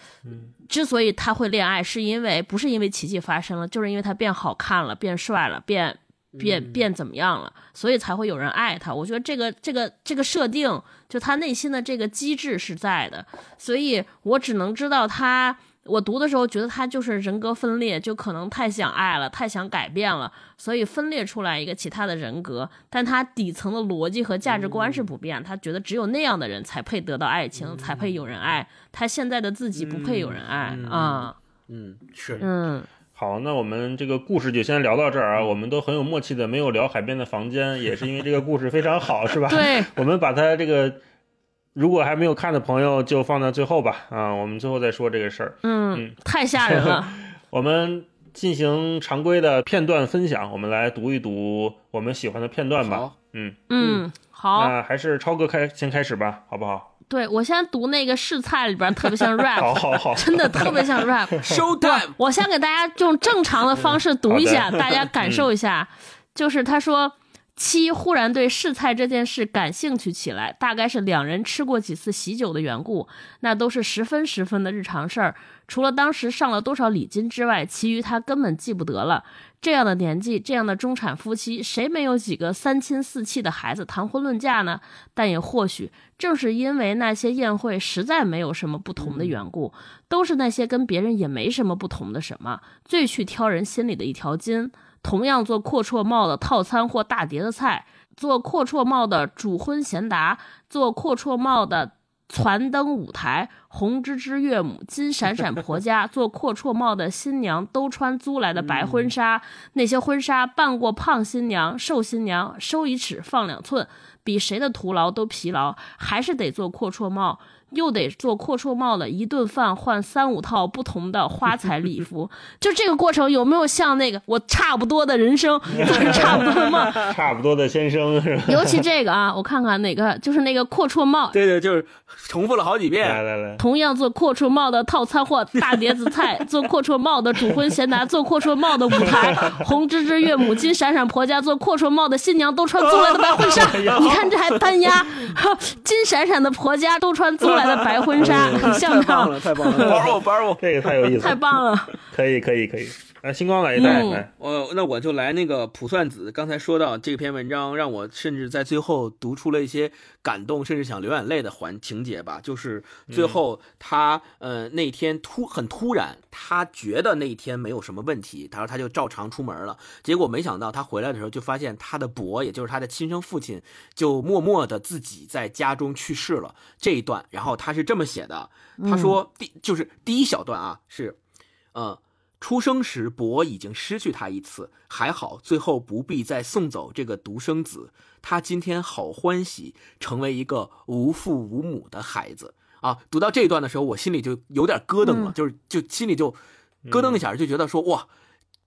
之所以他会恋爱，是因为不是因为奇迹发生了，就是因为他变好看了，变帅了，变变变怎么样了，所以才会有人爱他。我觉得这个这个这个设定，就他内心的这个机制是在的，所以我只能知道他。我读的时候觉得他就是人格分裂，就可能太想爱了，太想改变了，所以分裂出来一个其他的人格。但他底层的逻辑和价值观是不变，他觉得只有那样的人才配得到爱情，才配有人爱。他现在的自己不配有人爱啊。嗯，是。嗯，好，那我们这个故事就先聊到这儿啊。我们都很有默契的，没有聊海边的房间，也是因为这个故事非常好，是吧？对，[LAUGHS] 我们把它这个。如果还没有看的朋友，就放到最后吧。啊，我们最后再说这个事儿。嗯，太吓人了。[LAUGHS] 我们进行常规的片段分享，我们来读一读我们喜欢的片段吧。嗯嗯，好。那还是超哥开先开始吧，好不好？对，我先读那个试菜里边特别像 [LAUGHS] rap，好好好，真的特别像 rap。[LAUGHS] Show time，我先给大家用正常的方式读一下，大家感受一下。就是他说。七忽然对试菜这件事感兴趣起来，大概是两人吃过几次喜酒的缘故，那都是十分十分的日常事儿。除了当时上了多少礼金之外，其余他根本记不得了。这样的年纪，这样的中产夫妻，谁没有几个三亲四戚的孩子谈婚论嫁呢？但也或许正是因为那些宴会实在没有什么不同的缘故，都是那些跟别人也没什么不同的什么，最去挑人心里的一条筋。同样做阔绰帽的套餐或大碟的菜，做阔绰帽的主婚贤达，做阔绰帽的攒灯舞台，红枝枝岳母，金闪闪婆家，做阔绰帽的新娘都穿租来的白婚纱，那些婚纱扮过胖新娘、瘦新娘，收一尺放两寸，比谁的徒劳都疲劳，还是得做阔绰帽。又得做阔绰帽了，一顿饭换三五套不同的花彩礼服，就这个过程有没有像那个我差不多的人生，就是差不多的梦，[LAUGHS] 差不多的先生是吧？尤其这个啊，我看看哪个，就是那个阔绰帽，对对，就是重复了好几遍。来来来，同样做阔绰帽的套餐或大碟子菜，[LAUGHS] 做阔绰帽的主婚贤达，做阔绰帽的舞台，红枝枝岳母，金闪闪婆家，做阔绰帽的新娘都穿租来的白婚纱，[LAUGHS] 你看这还单压，金闪闪的婆家都穿租来。的白婚纱，很像太棒了，太棒了，玩我玩我，这个太有意思，太棒了，可以可以可以。来，星光来一段，来，我那我就来那个卜算子。刚才说到这篇文章，让我甚至在最后读出了一些感动，甚至想流眼泪的环情节吧。就是最后他呃那天突很突然，他觉得那一天没有什么问题，他说他就照常出门了。结果没想到他回来的时候，就发现他的伯，也就是他的亲生父亲，就默默的自己在家中去世了。这一段，然后他是这么写的，他说第就是第一小段啊，是嗯。出生时，伯已经失去他一次，还好，最后不必再送走这个独生子。他今天好欢喜，成为一个无父无母的孩子啊！读到这一段的时候，我心里就有点咯噔了，就是就心里就咯噔一下，就觉得说哇，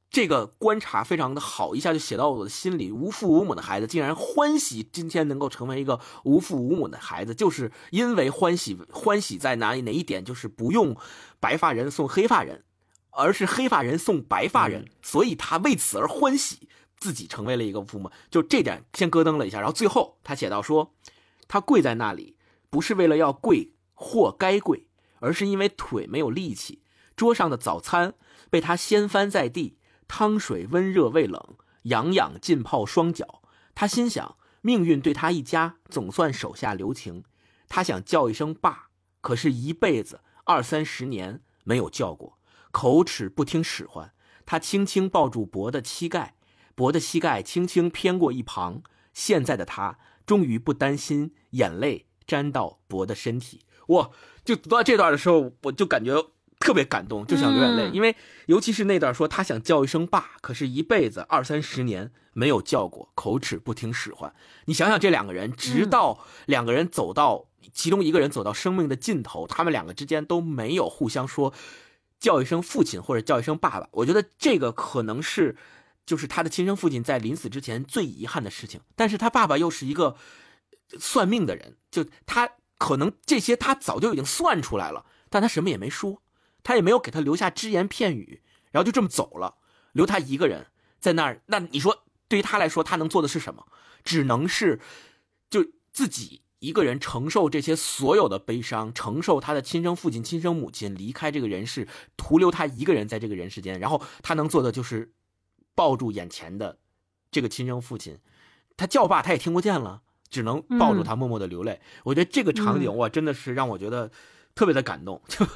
这个观察非常的好，一下就写到我的心里。无父无母的孩子竟然欢喜今天能够成为一个无父无母的孩子，就是因为欢喜，欢喜在哪里？哪一点？就是不用白发人送黑发人。而是黑发人送白发人，所以他为此而欢喜，自己成为了一个父母。就这点先咯噔了一下，然后最后他写到说，他跪在那里，不是为了要跪或该跪，而是因为腿没有力气。桌上的早餐被他掀翻在地，汤水温热未冷，痒痒浸泡双脚。他心想，命运对他一家总算手下留情。他想叫一声爸，可是一辈子二三十年没有叫过。口齿不听使唤，他轻轻抱住博的膝盖，博的膝盖轻轻偏过一旁。现在的他终于不担心眼泪沾到博的身体。哇！就读到这段的时候，我就感觉特别感动，就想流眼泪。因为尤其是那段说他想叫一声爸，可是一辈子二三十年没有叫过，口齿不听使唤。你想想，这两个人，直到两个人走到其中一个人走到生命的尽头，他们两个之间都没有互相说。叫一声父亲或者叫一声爸爸，我觉得这个可能是，就是他的亲生父亲在临死之前最遗憾的事情。但是他爸爸又是一个算命的人，就他可能这些他早就已经算出来了，但他什么也没说，他也没有给他留下只言片语，然后就这么走了，留他一个人在那儿。那你说对于他来说，他能做的是什么？只能是就自己。一个人承受这些所有的悲伤，承受他的亲生父亲、亲生母亲离开这个人世，徒留他一个人在这个人世间。然后他能做的就是抱住眼前的这个亲生父亲，他叫爸他也听不见了，只能抱住他，默默的流泪。我觉得这个场景哇，真的是让我觉得特别的感动，[LAUGHS] 就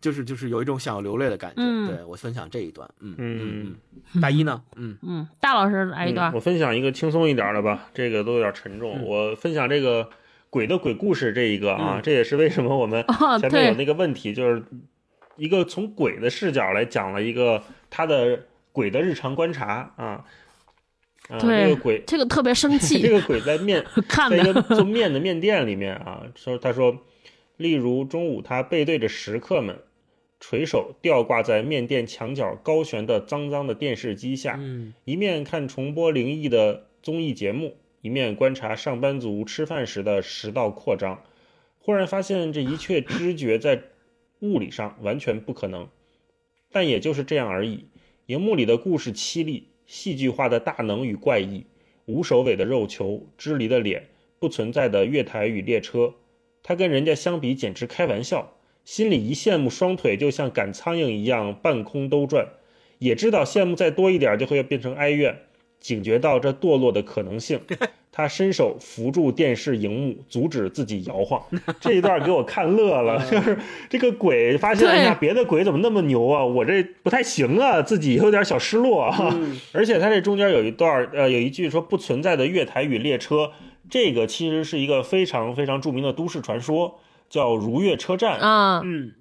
就是就是有一种想要流泪的感觉。对我分享这一段，嗯嗯嗯，大一呢？嗯嗯，大老师来一段。我分享一个轻松一点的吧，这个都有点沉重。我分享这个。鬼的鬼故事这一个啊，这也是为什么我们 [LAUGHS] 前面有那个问题，就是一个从鬼的视角来讲了一个他的鬼的日常观察啊。啊，对这个鬼，这个特别生气。[LAUGHS] 这，个鬼在面 [LAUGHS] 看在一个做面的面店里面啊，说他说，例如中午他背对着食客们，垂手吊挂在面店墙角高悬的脏脏的电视机下，嗯。一面看重播灵异的综艺节目，一面观察上班族吃饭时的食道扩张，忽然发现这一切知觉在物理上完全不可能，但也就是这样而已。荧幕里的故事凄厉，戏剧化的大能与怪异，无首尾的肉球，支离的脸，不存在的月台与列车，他跟人家相比简直开玩笑。心里一羡慕，双腿就像赶苍蝇一样半空兜转。也知道羡慕再多一点就会变成哀怨，警觉到这堕落的可能性，[LAUGHS] 他伸手扶住电视荧幕，阻止自己摇晃。[LAUGHS] 这一段给我看乐了，就是这个鬼发现，对哎呀，别的鬼怎么那么牛啊，我这不太行啊，自己有点小失落啊。嗯 [LAUGHS] 而且他这中间有一段，呃，有一句说不存在的月台与列车，这个其实是一个非常非常著名的都市传说，叫如月车站。啊！嗯，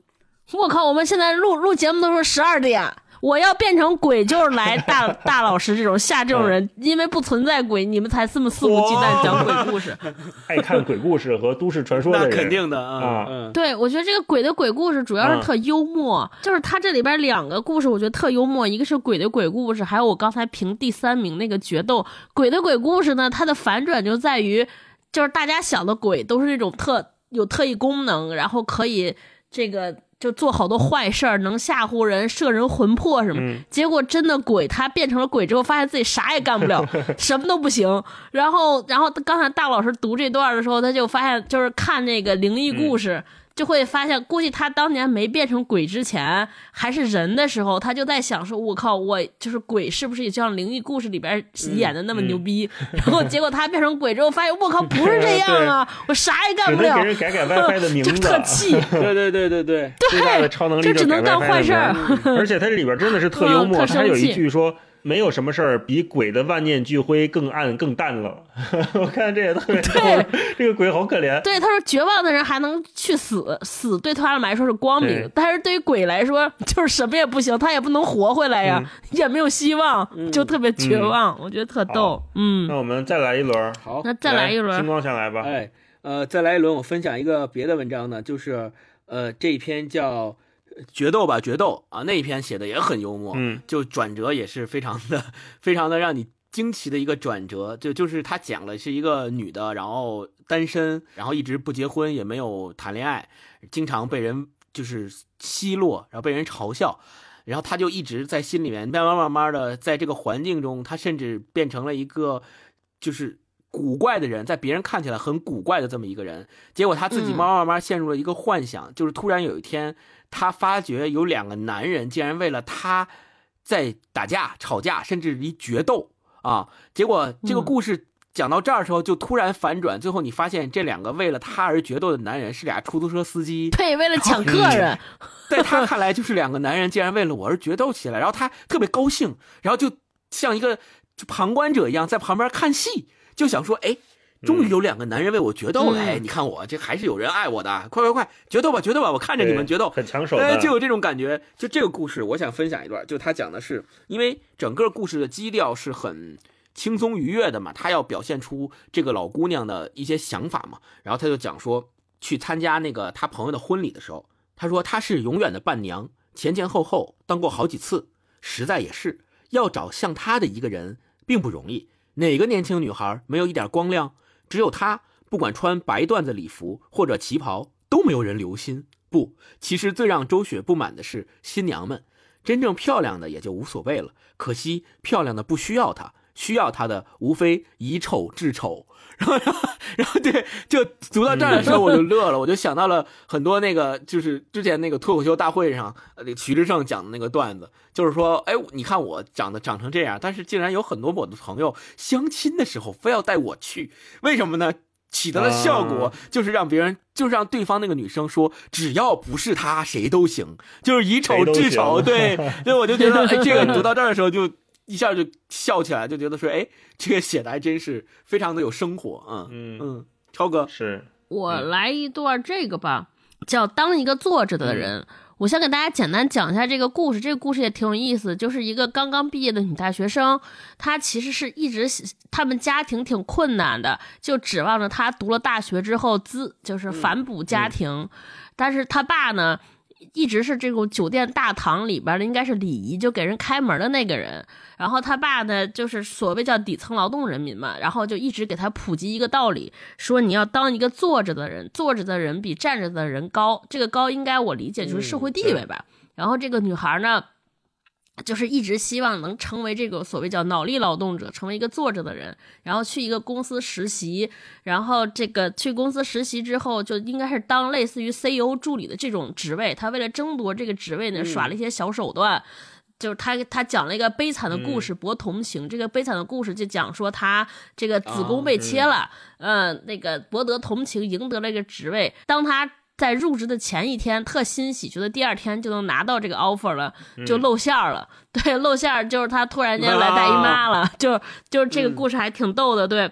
我靠，我们现在录录节目都是十二点。我要变成鬼，就是来大大老师这种吓这种人，因为不存在鬼，你们才这么肆无忌惮讲鬼故事。[LAUGHS] 爱看鬼故事和都市传说的那人，肯定的啊啊，嗯，对，我觉得这个鬼的鬼故事主要是特幽默，就是它这里边两个故事，我觉得特幽默，一个是鬼的鬼故事，还有我刚才评第三名那个决斗。鬼的鬼故事呢，它的反转就在于，就是大家想的鬼都是那种特有特异功能，然后可以这个。就做好多坏事儿，能吓唬人、摄人魂魄什么。嗯结果真的鬼，他变成了鬼之后，发现自己啥也干不了，[LAUGHS] 什么都不行。然后，然后刚才大老师读这段的时候，他就发现，就是看那个灵异故事，就会发现，估计他当年没变成鬼之前，还是人的时候，他就在想说：“我靠，我就是鬼，是不是也就像灵异故事里边演的那么牛逼？”然后结果他变成鬼之后，发现我靠，不是这样啊，我啥也干不了只能给，人改改 WiFi 的名就字，特气。对对对对对，[LAUGHS] 最大的超能力这只能干坏事。而且他这里边真的是特幽默，嗯 [LAUGHS] 特生他有一气句说。没有什么事儿比鬼的万念俱灰更暗更淡了。[LAUGHS] 我看这也特别 [LAUGHS] 逗，这个鬼好可怜。对，他说绝望的人还能去死，死对他们来说是光明，但是对于鬼来说就是什么也不行，他也不能活回来呀，也没有希望，就特别绝望。我觉得特逗，嗯，那我们再来一轮，好，那再来一轮星，光先来吧。哎，呃，再来一轮，我分享一个别的文章呢，就是呃这一篇叫《决斗吧决斗》啊，那一篇写的也很幽默，嗯，[LAUGHS] 就转折也是非常的非常的让你惊奇的一个转折，就就是他讲了是一个女的，然后单身，然后一直不结婚，也没有谈恋爱，经常被人就是奚落，然后被人嘲笑。然后他就一直在心里面慢慢慢慢的，在这个环境中，他甚至变成了一个就是古怪的人，在别人看起来很古怪的这么一个人。结果他自己嗯慢慢慢慢陷入了一个幻想，就是突然有一天，他发觉有两个男人竟然为了他在打架、吵架，甚至于决斗啊！结果这个嗯故事讲到这儿的时候，就突然反转，最后你发现这两个为了他而决斗的男人是俩出租车司机。对，为了抢客人，[LAUGHS] 在他看来，就是两个男人竟然为了我而决斗起来，然后他特别高兴，然后就像一个就旁观者一样在旁边看戏，就想说，哎，终于有两个男人为我决斗了，嗯哎，你看我这还是有人爱我的，快快快，决斗吧，决斗吧，我看着你们决斗，很抢手哎，的，就有这种感觉。就这个故事，我想分享一段，就他讲的是，因为整个故事的基调是很轻松愉悦的嘛，他要表现出这个老姑娘的一些想法嘛，然后他就讲说，去参加那个他朋友的婚礼的时候，他说他是永远的伴娘，前前后后当过好几次，实在也是要找像他的一个人并不容易。哪个年轻女孩没有一点光亮？只有她，不管穿白缎子礼服或者旗袍，都没有人留心。不，其实最让周雪不满的是新娘们，真正漂亮的也就无所谓了。可惜漂亮的不需要她，需要他的无非以丑治丑。[LAUGHS] 然后，然后，然后对，[LAUGHS] 就读到这儿的时候我就乐了，我就想到了很多那个，就是之前那个脱口秀大会上，呃，那个徐志胜讲的那个段子，就是说，哎，你看我长得长成这样，但是竟然有很多我的朋友相亲的时候非要带我去，为什么呢？起到的效果啊就是让别人，就是让对方那个女生说，只要不是他，谁都行，就是以丑治丑。行对，[LAUGHS] 所以我就觉得，哎，这个读到这儿的时候就一下就笑起来，就觉得说，哎，这个写的还真是非常的有生活，嗯嗯，嗯，超哥，是。我来一段这个吧，叫当一个坐着的人。我先给大家简单讲一下这个故事，这个故事也挺有意思，就是一个刚刚毕业的女大学生，她其实是一直他们家庭挺困难的，就指望着她读了大学之后资就是反哺家庭，但是她爸呢。一直是这种酒店大堂里边的，应该是礼仪就给人开门的那个人。然后他爸呢，就是所谓叫底层劳动人民嘛，然后就一直给他普及一个道理，说你要当一个坐着的人，坐着的人比站着的人高。这个高应该我理解就是社会地位吧。然后这个女孩呢。就是一直希望能成为这个所谓叫脑力劳动者，成为一个坐着的人，然后去一个公司实习，然后这个去公司实习之后，就应该是当类似于 CEO 助理的这种职位。他为了争夺这个职位呢，耍了一些小手段。就是他他讲了一个悲惨的故事，博同情。这个悲惨的故事就讲说他这个子宫被切了，嗯，那个博得同情，赢得了一个职位。当他在入职的前一天特欣喜，觉得第二天就能拿到这个 offer 了，就露馅了。对，露馅就是他突然间来大姨妈了，就就是这个故事还挺逗的。对，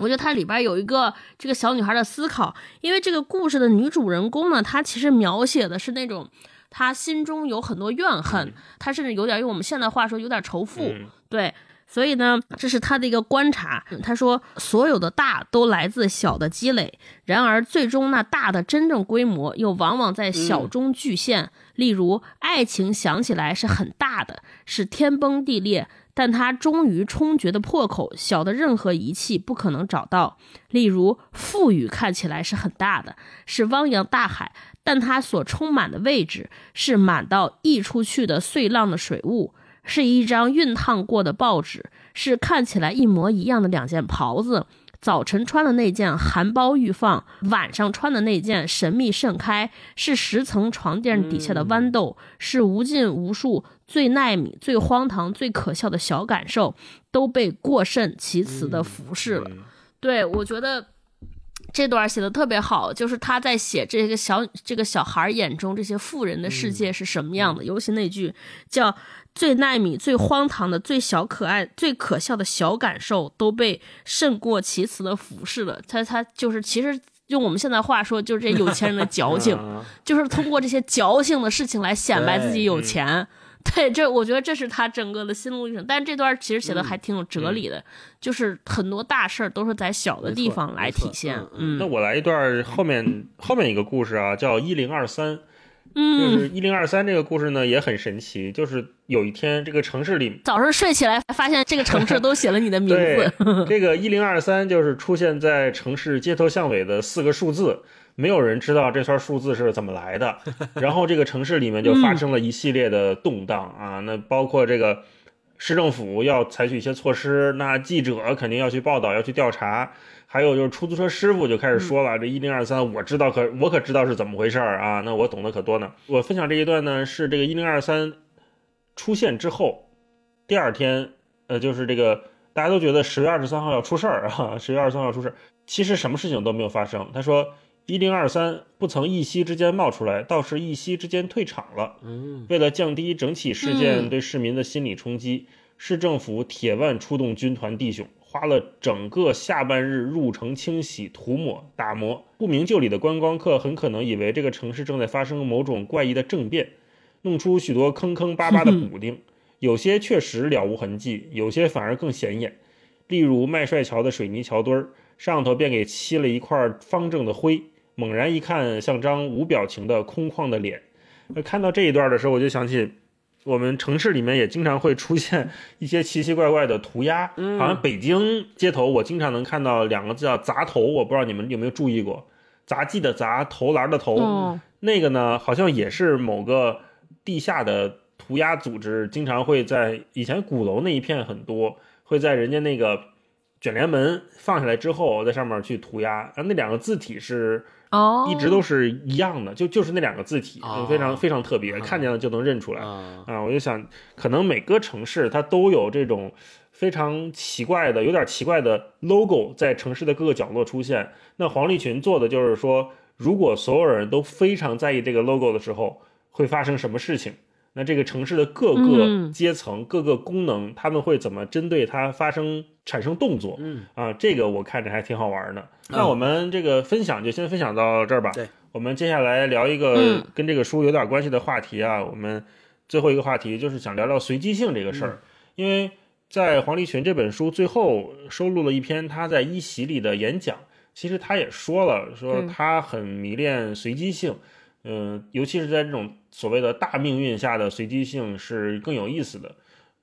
我觉得它里边有一个这个小女孩的思考，因为这个故事的女主人公呢，她其实描写的是那种她心中有很多怨恨，她甚至有点用我们现在话说有点仇富。对。所以呢，这是他的一个观察。他说，所有的大都来自小的积累，然而最终那大的真正规模又往往在小中具现。例如，爱情想起来是很大的，是天崩地裂，但它终于冲决的破口，小的任何仪器不可能找到。例如，富裕看起来是很大的，是汪洋大海，但它所充满的位置是满到溢出去的碎浪的水雾。是一张熨烫过的报纸，是看起来一模一样的两件袍子。早晨穿的那件含苞欲放，晚上穿的那件神秘盛开。是十层床垫底下的豌豆，是无尽无数最耐米、最荒唐、最可笑的小感受，都被过甚其词的服饰了。对我觉得这段写的特别好，就是他在写这个小这个小孩眼中这些富人的世界是什么样的，尤其那句叫。最耐米、最荒唐的、最小可爱、最可笑的小感受，都被胜过其词的俯视了。他他就是，其实用我们现在话说，就是这有钱人的矫情 [LAUGHS] [LAUGHS] 就是通过这些矫情的事情来显摆自己有钱。对，这我觉得这是他整个的心路历程。但是这段其实写的还挺有哲理的，就是很多大事儿都是在小的地方来体现。嗯，那我来一段后面后面一个故事啊，叫一零二三。嗯，就是一零二三这个故事呢也很神奇。就是有一天，这个城市里早上睡起来，发现这个城市都写了你的名 [LAUGHS] 字。这个一零二三就是出现在城市街头巷尾的四个数字，没有人知道这串数字是怎么来的。[LAUGHS] 然后这个城市里面就发生了一系列的动荡啊，那包括这个市政府要采取一些措施，那记者肯定要去报道，要去调查。还有就是出租车师傅就开始说了，这一零二三我知道，可我可知道是怎么回事儿啊？那我懂得可多呢。我分享这一段呢，是这个一零二三出现之后，第二天，呃，就是这个大家都觉得十月二十三号要出事儿啊，十月二十三号出事儿，其实什么事情都没有发生。他说一零二三不曾一夕之间冒出来，倒是一夕之间退场了。嗯，为了降低整起事件对市民的心理冲击，市政府铁腕出动军团弟兄。花了整个下半日入城清洗、涂抹、打磨，不明就里的观光客很可能以为这个城市正在发生某种怪异的政变，弄出许多坑坑巴巴的补丁，[LAUGHS] 有些确实了无痕迹，有些反而更显眼。例如麦帅桥的水泥桥墩儿上头便给漆了一块方正的灰，猛然一看像张无表情的空旷的脸。看到这一段的时候，我就想起。我们城市里面也经常会出现一些奇奇怪怪的涂鸦，嗯好像北京街头我经常能看到两个字叫“砸头”，我不知道你们有没有注意过，“杂技”的“杂”，投篮的“投”，那个呢好像也是某个地下的涂鸦组织，经常会在以前鼓楼那一片很多，会在人家那个卷帘门放下来之后，在上面去涂鸦，然后那两个字体是。哦，一直都是一样的，就就是那两个字体，就非常非常特别，看见了就能认出来啊！我就想，可能每个城市它都有这种非常奇怪的、有点奇怪的 logo 在城市的各个角落出现。那黄立群做的就是说，如果所有人都非常在意这个 logo 的时候，会发生什么事情？那这个城市的各个阶层、各个功能，他们会怎么针对它发生产生动作？嗯啊，这个我看着还挺好玩的。那我们这个分享就先分享到这儿吧。对，我们接下来聊一个跟这个书有点关系的话题啊。我们最后一个话题就是想聊聊随机性这个事儿，因为在黄立群这本书最后收录了一篇他在一席里的演讲，其实他也说了，说他很迷恋随机性。嗯，尤其是在这种所谓的大命运下的随机性是更有意思的，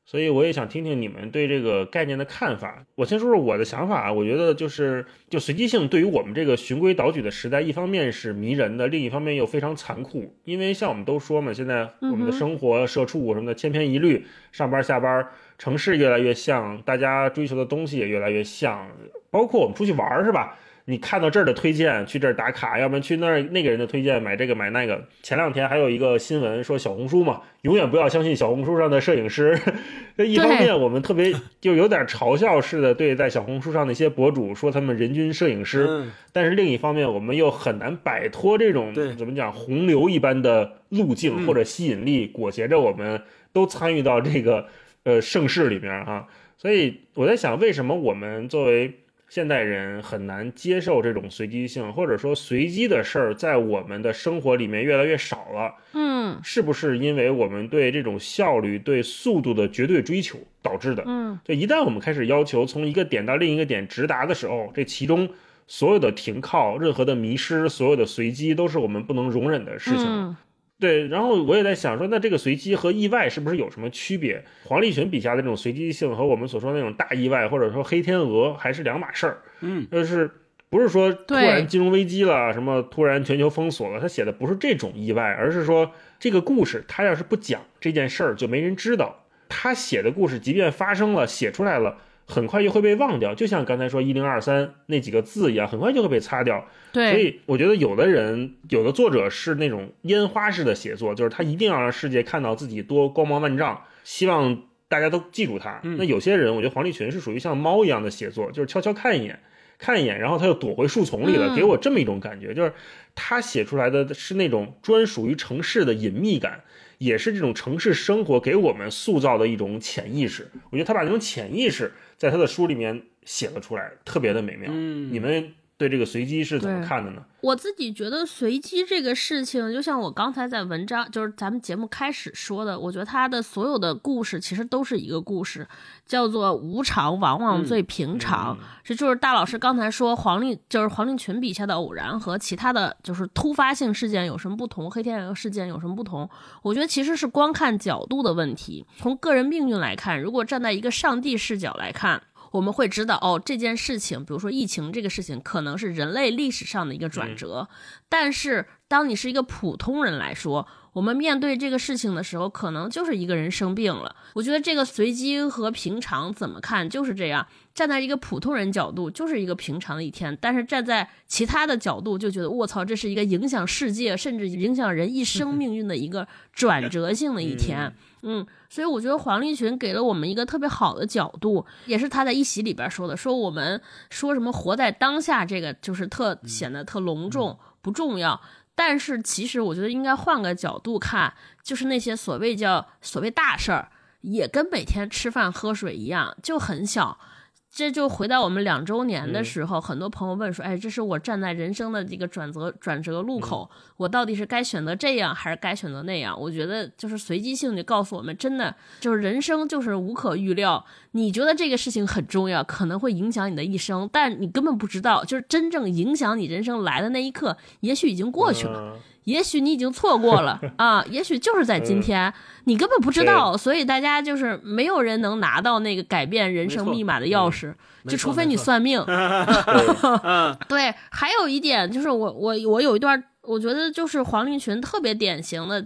所以我也想听听你们对这个概念的看法。我先说说我的想法啊，我觉得就是就随机性对于我们这个循规蹈矩的时代，一方面是迷人的，另一方面又非常残酷。因为像我们都说嘛，现在我们的生活、社畜什么的千篇一律，上班下班，城市越来越像，大家追求的东西也越来越像，包括我们出去玩是吧？你看到这儿的推荐，去这儿打卡，要不然去那儿那个人的推荐，买这个买那个。前两天还有一个新闻说，小红书嘛，永远不要相信小红书上的摄影师。这 [LAUGHS] 一方面，我们特别就有点嘲笑似的对在小红书上那些博主说他们人均摄影师，但是另一方面，我们又很难摆脱这种怎么讲洪流一般的路径或者吸引力裹挟着我们都参与到这个呃盛世里面啊。所以我在想，为什么我们作为现代人很难接受这种随机性，或者说随机的事儿在我们的生活里面越来越少了。嗯，是不是因为我们对这种效率、对速度的绝对追求导致的？嗯，就一旦我们开始要求从一个点到另一个点直达的时候，这其中所有的停靠、任何的迷失、所有的随机，都是我们不能容忍的事情。对，然后我也在想说，那这个随机和意外是不是有什么区别？黄立群笔下的这种随机性和我们所说的那种大意外，或者说黑天鹅，还是两码事儿。嗯，就是不是说突然金融危机了，什么突然全球封锁了，他写的不是这种意外，而是说这个故事他要是不讲这件事儿，就没人知道。他写的故事，即便发生了，写出来了。很快就会被忘掉，就像刚才说一零二三那几个字一样，很快就会被擦掉。对，所以我觉得有的人，有的作者是那种烟花式的写作，就是他一定要让世界看到自己多光芒万丈，希望大家都记住他。那有些人，我觉得黄立群是属于像猫一样的写作，就是悄悄看一眼，看一眼，然后他又躲回树丛里了，给我这么一种感觉，就是他写出来的是那种专属于城市的隐秘感。也是这种城市生活给我们塑造的一种潜意识，我觉得他把这种潜意识在他的书里面写了出来，特别的美妙。嗯，你们。对这个随机是怎么看的呢？我自己觉得随机这个事情，就像我刚才在文章，就是咱们节目开始说的，我觉得他的所有的故事其实都是一个故事，叫做无常往往最平常。这就是大老师刚才说黄立，就是黄立群笔下的偶然和其他的就是突发性事件有什么不同？黑天鹅事件有什么不同？我觉得其实是光看角度的问题。从个人命运来看，如果站在一个上帝视角来看。我们会知道，哦，这件事情，比如说疫情这个事情，可能是人类历史上的一个转折。但是，当你是一个普通人来说，我们面对这个事情的时候，可能就是一个人生病了。我觉得这个随机和平常怎么看就是这样。站在一个普通人角度，就是一个平常的一天；但是站在其他的角度，就觉得我操，这是一个影响世界，甚至影响人一生命运的一个转折性的一天。[LAUGHS] 嗯，所以我觉得黄立群给了我们一个特别好的角度，也是他在一席里边说的，说我们说什么活在当下，这个就是特显得特隆重不重要。但是其实我觉得应该换个角度看，就是那些所谓叫所谓大事儿，也跟每天吃饭喝水一样，就很小。这就回到我们两周年的时候，很多朋友问说：“哎，这是我站在人生的这个转折转折路口，我到底是该选择这样还是该选择那样？”我觉得就是随机性就告诉我们，真的就是人生就是无可预料。你觉得这个事情很重要，可能会影响你的一生，但你根本不知道，就是真正影响你人生来的那一刻，也许已经过去了。也许你已经错过了 [LAUGHS] 啊，也许就是在今天，你根本不知道，所以大家就是没有人能拿到那个改变人生密码的钥匙，就除非你算命。[LAUGHS] [LAUGHS] 对，还有一点就是我我我有一段，我觉得就是黄立群特别典型的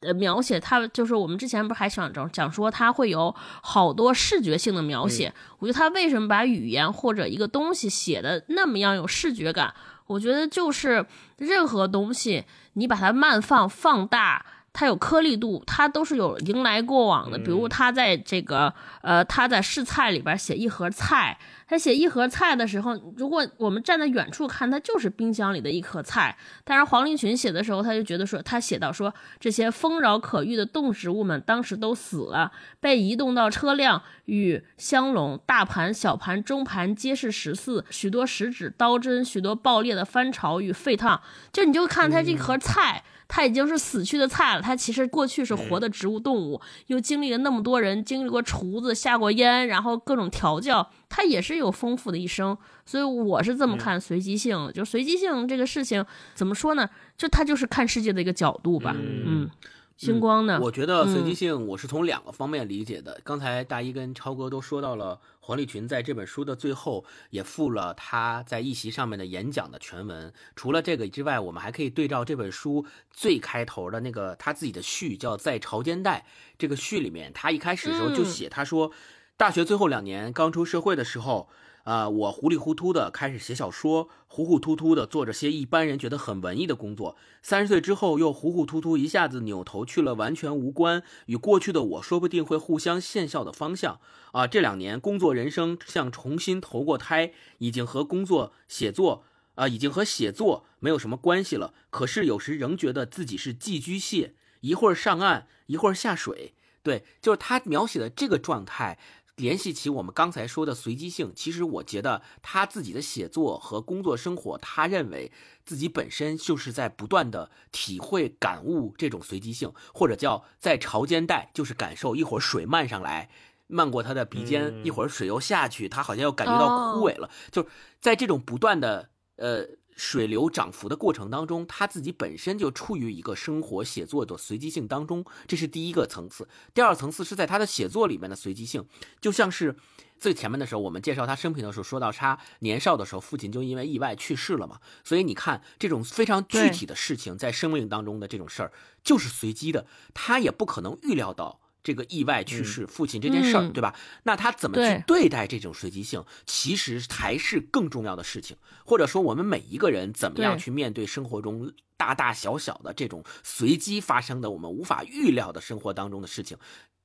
呃描写，他就是我们之前不是还想着讲说他会有好多视觉性的描写，我觉得他为什么把语言或者一个东西写的那么样有视觉感？我觉得就是任何东西。你把它慢放、放大，它有颗粒度，它都是有迎来过往的。比如他在这个呃，他在试菜里边写一盒菜，他写一盒菜的时候，如果我们站在远处看，它就是冰箱里的一盒菜。但是黄立群写的时候，他就觉得说，他写到说这些丰饶可遇的动植物们当时都死了，被移动到车辆与香笼、大盘、小盘、中盘皆是十四，许多食指、刀针，许多爆裂的翻炒与沸烫。就你就看它这盒菜。它已经是死去的菜了。它其实过去是活的植物动物，又经历了那么多人，经历过厨子下过烟，然后各种调教，它也是有丰富的一生。所以我是这么看随机性，就随机性这个事情怎么说呢？就它就是看世界的一个角度吧。嗯。星光呢？我觉得随机性，我是从两个方面理解的。刚才大一跟超哥都说到了，黄立群在这本书的最后也附了他在一席上面的演讲的全文。除了这个之外，我们还可以对照这本书最开头的那个他自己的序，叫《在朝间带》。这个序里面，他一开始的时候就写，他说，大学最后两年刚出社会的时候。啊，我糊里糊涂的开始写小说，糊糊涂涂的做着些一般人觉得很文艺的工作。三十岁之后，又糊糊涂涂一下子扭头去了完全无关与过去的我说不定会互相现效的方向。啊，这两年工作人生像重新投过胎，已经和工作写作啊，已经和写作没有什么关系了。可是有时仍觉得自己是寄居蟹，一会儿上岸，一会儿下水。对，就是他描写的这个状态。联系起我们刚才说的随机性，其实我觉得他自己的写作和工作生活，他认为自己本身就是在不断的体会感悟这种随机性，或者叫在潮间带，就是感受一会儿水漫上来，漫过他的鼻尖，一会儿水又下去，他好像又感觉到枯萎了，就是在这种不断的呃。水流涨幅的过程当中，他自己本身就处于一个生活写作的随机性当中，这是第一个层次。第二层次是在他的写作里面的随机性，就像是最前面的时候，我们介绍他生平的时候，说到他年少的时候，父亲就因为意外去世了嘛。所以你看，这种非常具体的事情，在生命当中的这种事儿，就是随机的，他也不可能预料到。这个意外去世父亲这件事儿，对吧？那他怎么去对待这种随机性，其实才是更重要的事情。或者说，我们每一个人怎么样去面对生活中大大小小的这种随机发生的、我们无法预料的生活当中的事情，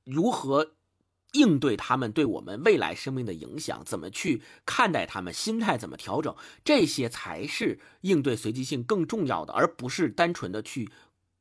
如何应对他们对我们未来生命的影响？怎么去看待他们？心态怎么调整？这些才是应对随机性更重要的，而不是单纯的去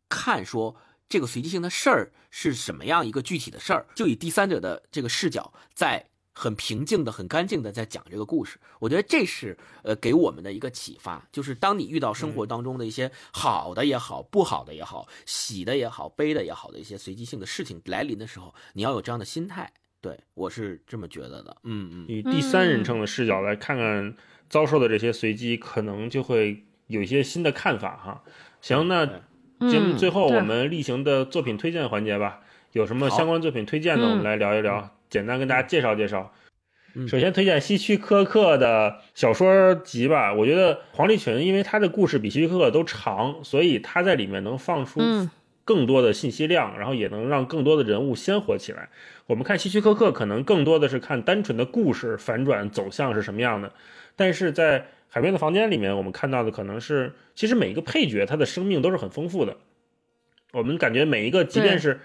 看说。这个随机性的事儿是什么样一个具体的事儿？就以第三者的这个视角，在很平静的、很干净的在讲这个故事。我觉得这是呃给我们的一个启发，就是当你遇到生活当中的一些好的也好、不好的也好、喜的也好、悲的也好的一些随机性的事情来临的时候，你要有这样的心态。对我是这么觉得的。嗯嗯，以第三人称的视角来看看遭受的这些随机，可能就会有一些新的看法哈。行，那。节目最后，我们例行的作品推荐环节吧，有什么相关作品推荐的，我们来聊一聊，简单跟大家介绍介绍。首先推荐希区柯克的小说集吧，我觉得黄立群，因为他的故事比希区柯克都长，所以他在里面能放出更多的信息量，然后也能让更多的人物鲜活起来。我们看希区柯克，可能更多的是看单纯的故事反转走向是什么样的，但是在海边的房间里面，我们看到的可能是，其实每一个配角他的生命都是很丰富的。我们感觉每一个，即便是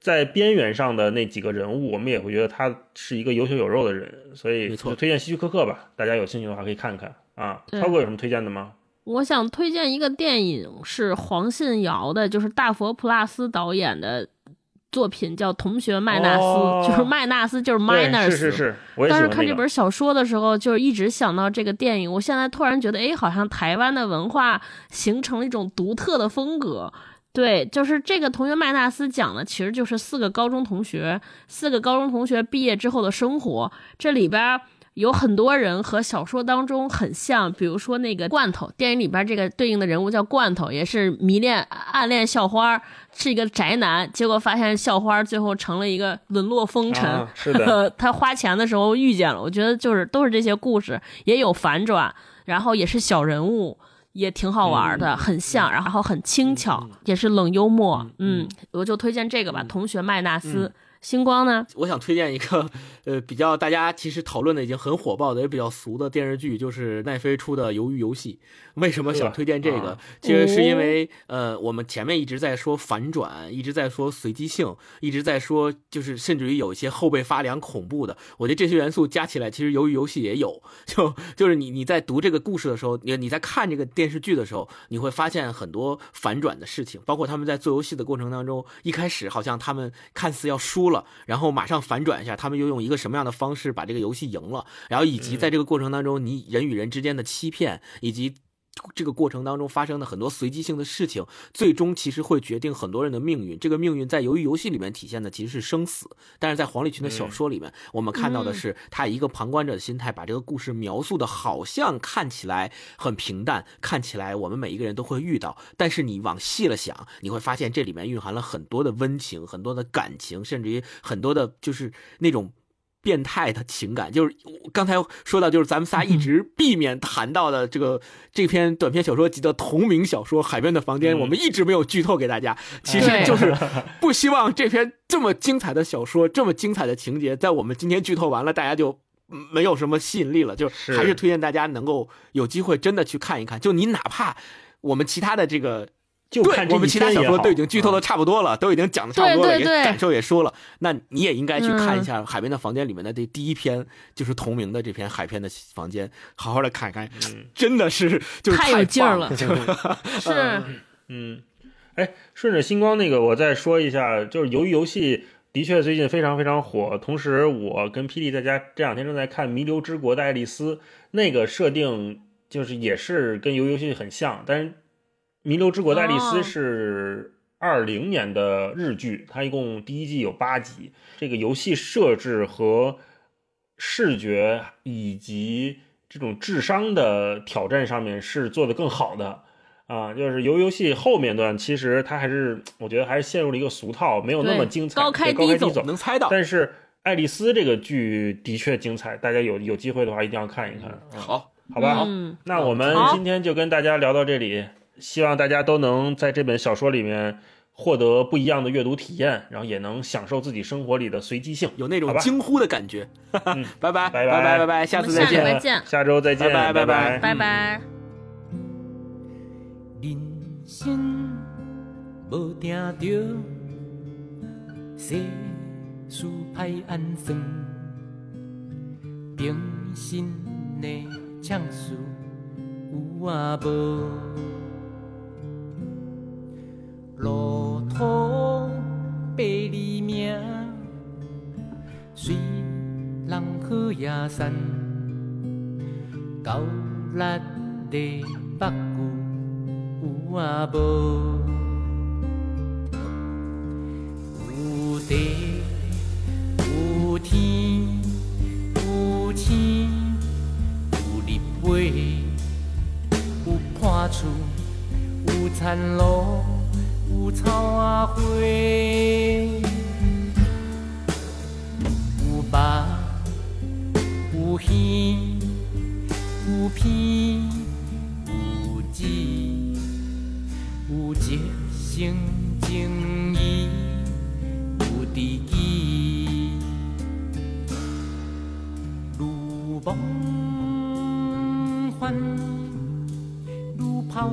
在边缘上的那几个人物，我们也会觉得他是一个有血有肉的人。所以，就推荐希区柯克吧，大家有兴趣的话可以看看啊。超哥有什么推荐的吗？我想推荐一个电影，是黄信尧的，就是大佛普拉斯导演的。作品叫《同学麦纳斯》，就是麦纳斯，就是 minus。是是是。当时看这本小说的时候，就是一直想到这个电影。我现在突然觉得，哎，好像台湾的文化形成了一种独特的风格。对，就是这个《同学麦纳斯》讲的，其实就是四个高中同学，四个高中同学毕业之后的生活。这里边。有很多人和小说当中很像，比如说那个罐头，电影里边这个对应的人物叫罐头，也是迷恋暗恋校花，是一个宅男，结果发现校花最后成了一个沦落风尘。[LAUGHS] 是的，他花钱的时候遇见了，我觉得就是都是这些故事，也有反转，然后也是小人物，也挺好玩的，很像，然后很轻巧，也是冷幽默。嗯，我就推荐这个吧，《同学麦纳斯》。星光呢？我想推荐一个，[LAUGHS] 呃，比较大家其实讨论的已经很火爆的，也比较俗的电视剧，就是奈飞出的《鱿鱼游戏》。为什么想推荐这个？其实是因为，呃，我们前面一直在说反转，一直在说随机性，一直在说，就是甚至于有一些后背发凉、恐怖的。我觉得这些元素加起来，其实《鱿鱼游戏》也有。[LAUGHS] 就就是你你在读这个故事的时候，你你在看这个电视剧的时候，你会发现很多反转的事情，包括他们在做游戏的过程当中，一开始好像他们看似要输了，然后马上反转一下，他们又用一个什么样的方式把这个游戏赢了，然后以及在这个过程当中，你人与人之间的欺骗，以及。这个过程当中发生的很多随机性的事情，最终其实会决定很多人的命运。这个命运在由于游戏里面体现的其实是生死，但是在黄立群的小说里面，我们看到的是他以一个旁观者的心态，把这个故事描述的好像看起来很平淡，看起来我们每一个人都会遇到。但是你往细了想，你会发现这里面蕴含了很多的温情，很多的感情，甚至于很多的就是那种。变态的情感，就是刚才说到，就是咱们仨一直避免谈到的这个这篇短篇小说集的同名小说《海边的房间》，我们一直没有剧透给大家，其实就是 [LAUGHS] 不希望这篇这么精彩的小说、这么精彩的情节，在我们今天剧透完了，大家就没有什么吸引力了。就还是推荐大家能够有机会真的去看一看。就你哪怕我们其他的这个。对我们其他小说都已经剧透的差不多了，都已经讲的差不多了，也感受也说了，那你也应该去看一下《海边的房间》里面的这第一篇，就是同名的这篇《海边的房间》，好好的看一看，真的是就是太有劲儿了，[LAUGHS] 是，嗯，哎，顺着星光那个，我再说一下，就是由于游戏的确最近非常非常火，同时我跟霹雳在家这两天正在看《弥留之国的爱丽丝》，那个设定就是也是跟鱿鱼游戏很像，但是。《弥留之国的爱丽丝》是二零年的日剧，它一共第一季有八集。这个游戏设置和视觉以及这种智商的挑战上面是做的更好的啊。就是游游戏后面段，其实它还是我觉得还是陷入了一个俗套，没有那么精彩。高开低走，能猜到。但是爱丽丝这个剧的确精彩，大家有有机会的话一定要看一看。好，好吧，那我们今天就跟大家聊到这里。希望大家都能在这本小说里面获得不一样的阅读体验，然后也能享受自己生活里的随机性，有那种惊呼的感觉。[LAUGHS] 拜拜拜拜拜拜，下次再见，下周再见，拜拜拜拜拜拜。人生无定着，世事歹安算，平心的唱事有啊无？路途百里命，随人好也散，到力的北固有啊无？有地有天有星有日月，有破厝有田路。有草啊花，有肉有鱼有片有籽，有一生情义有知己，如梦幻如泡。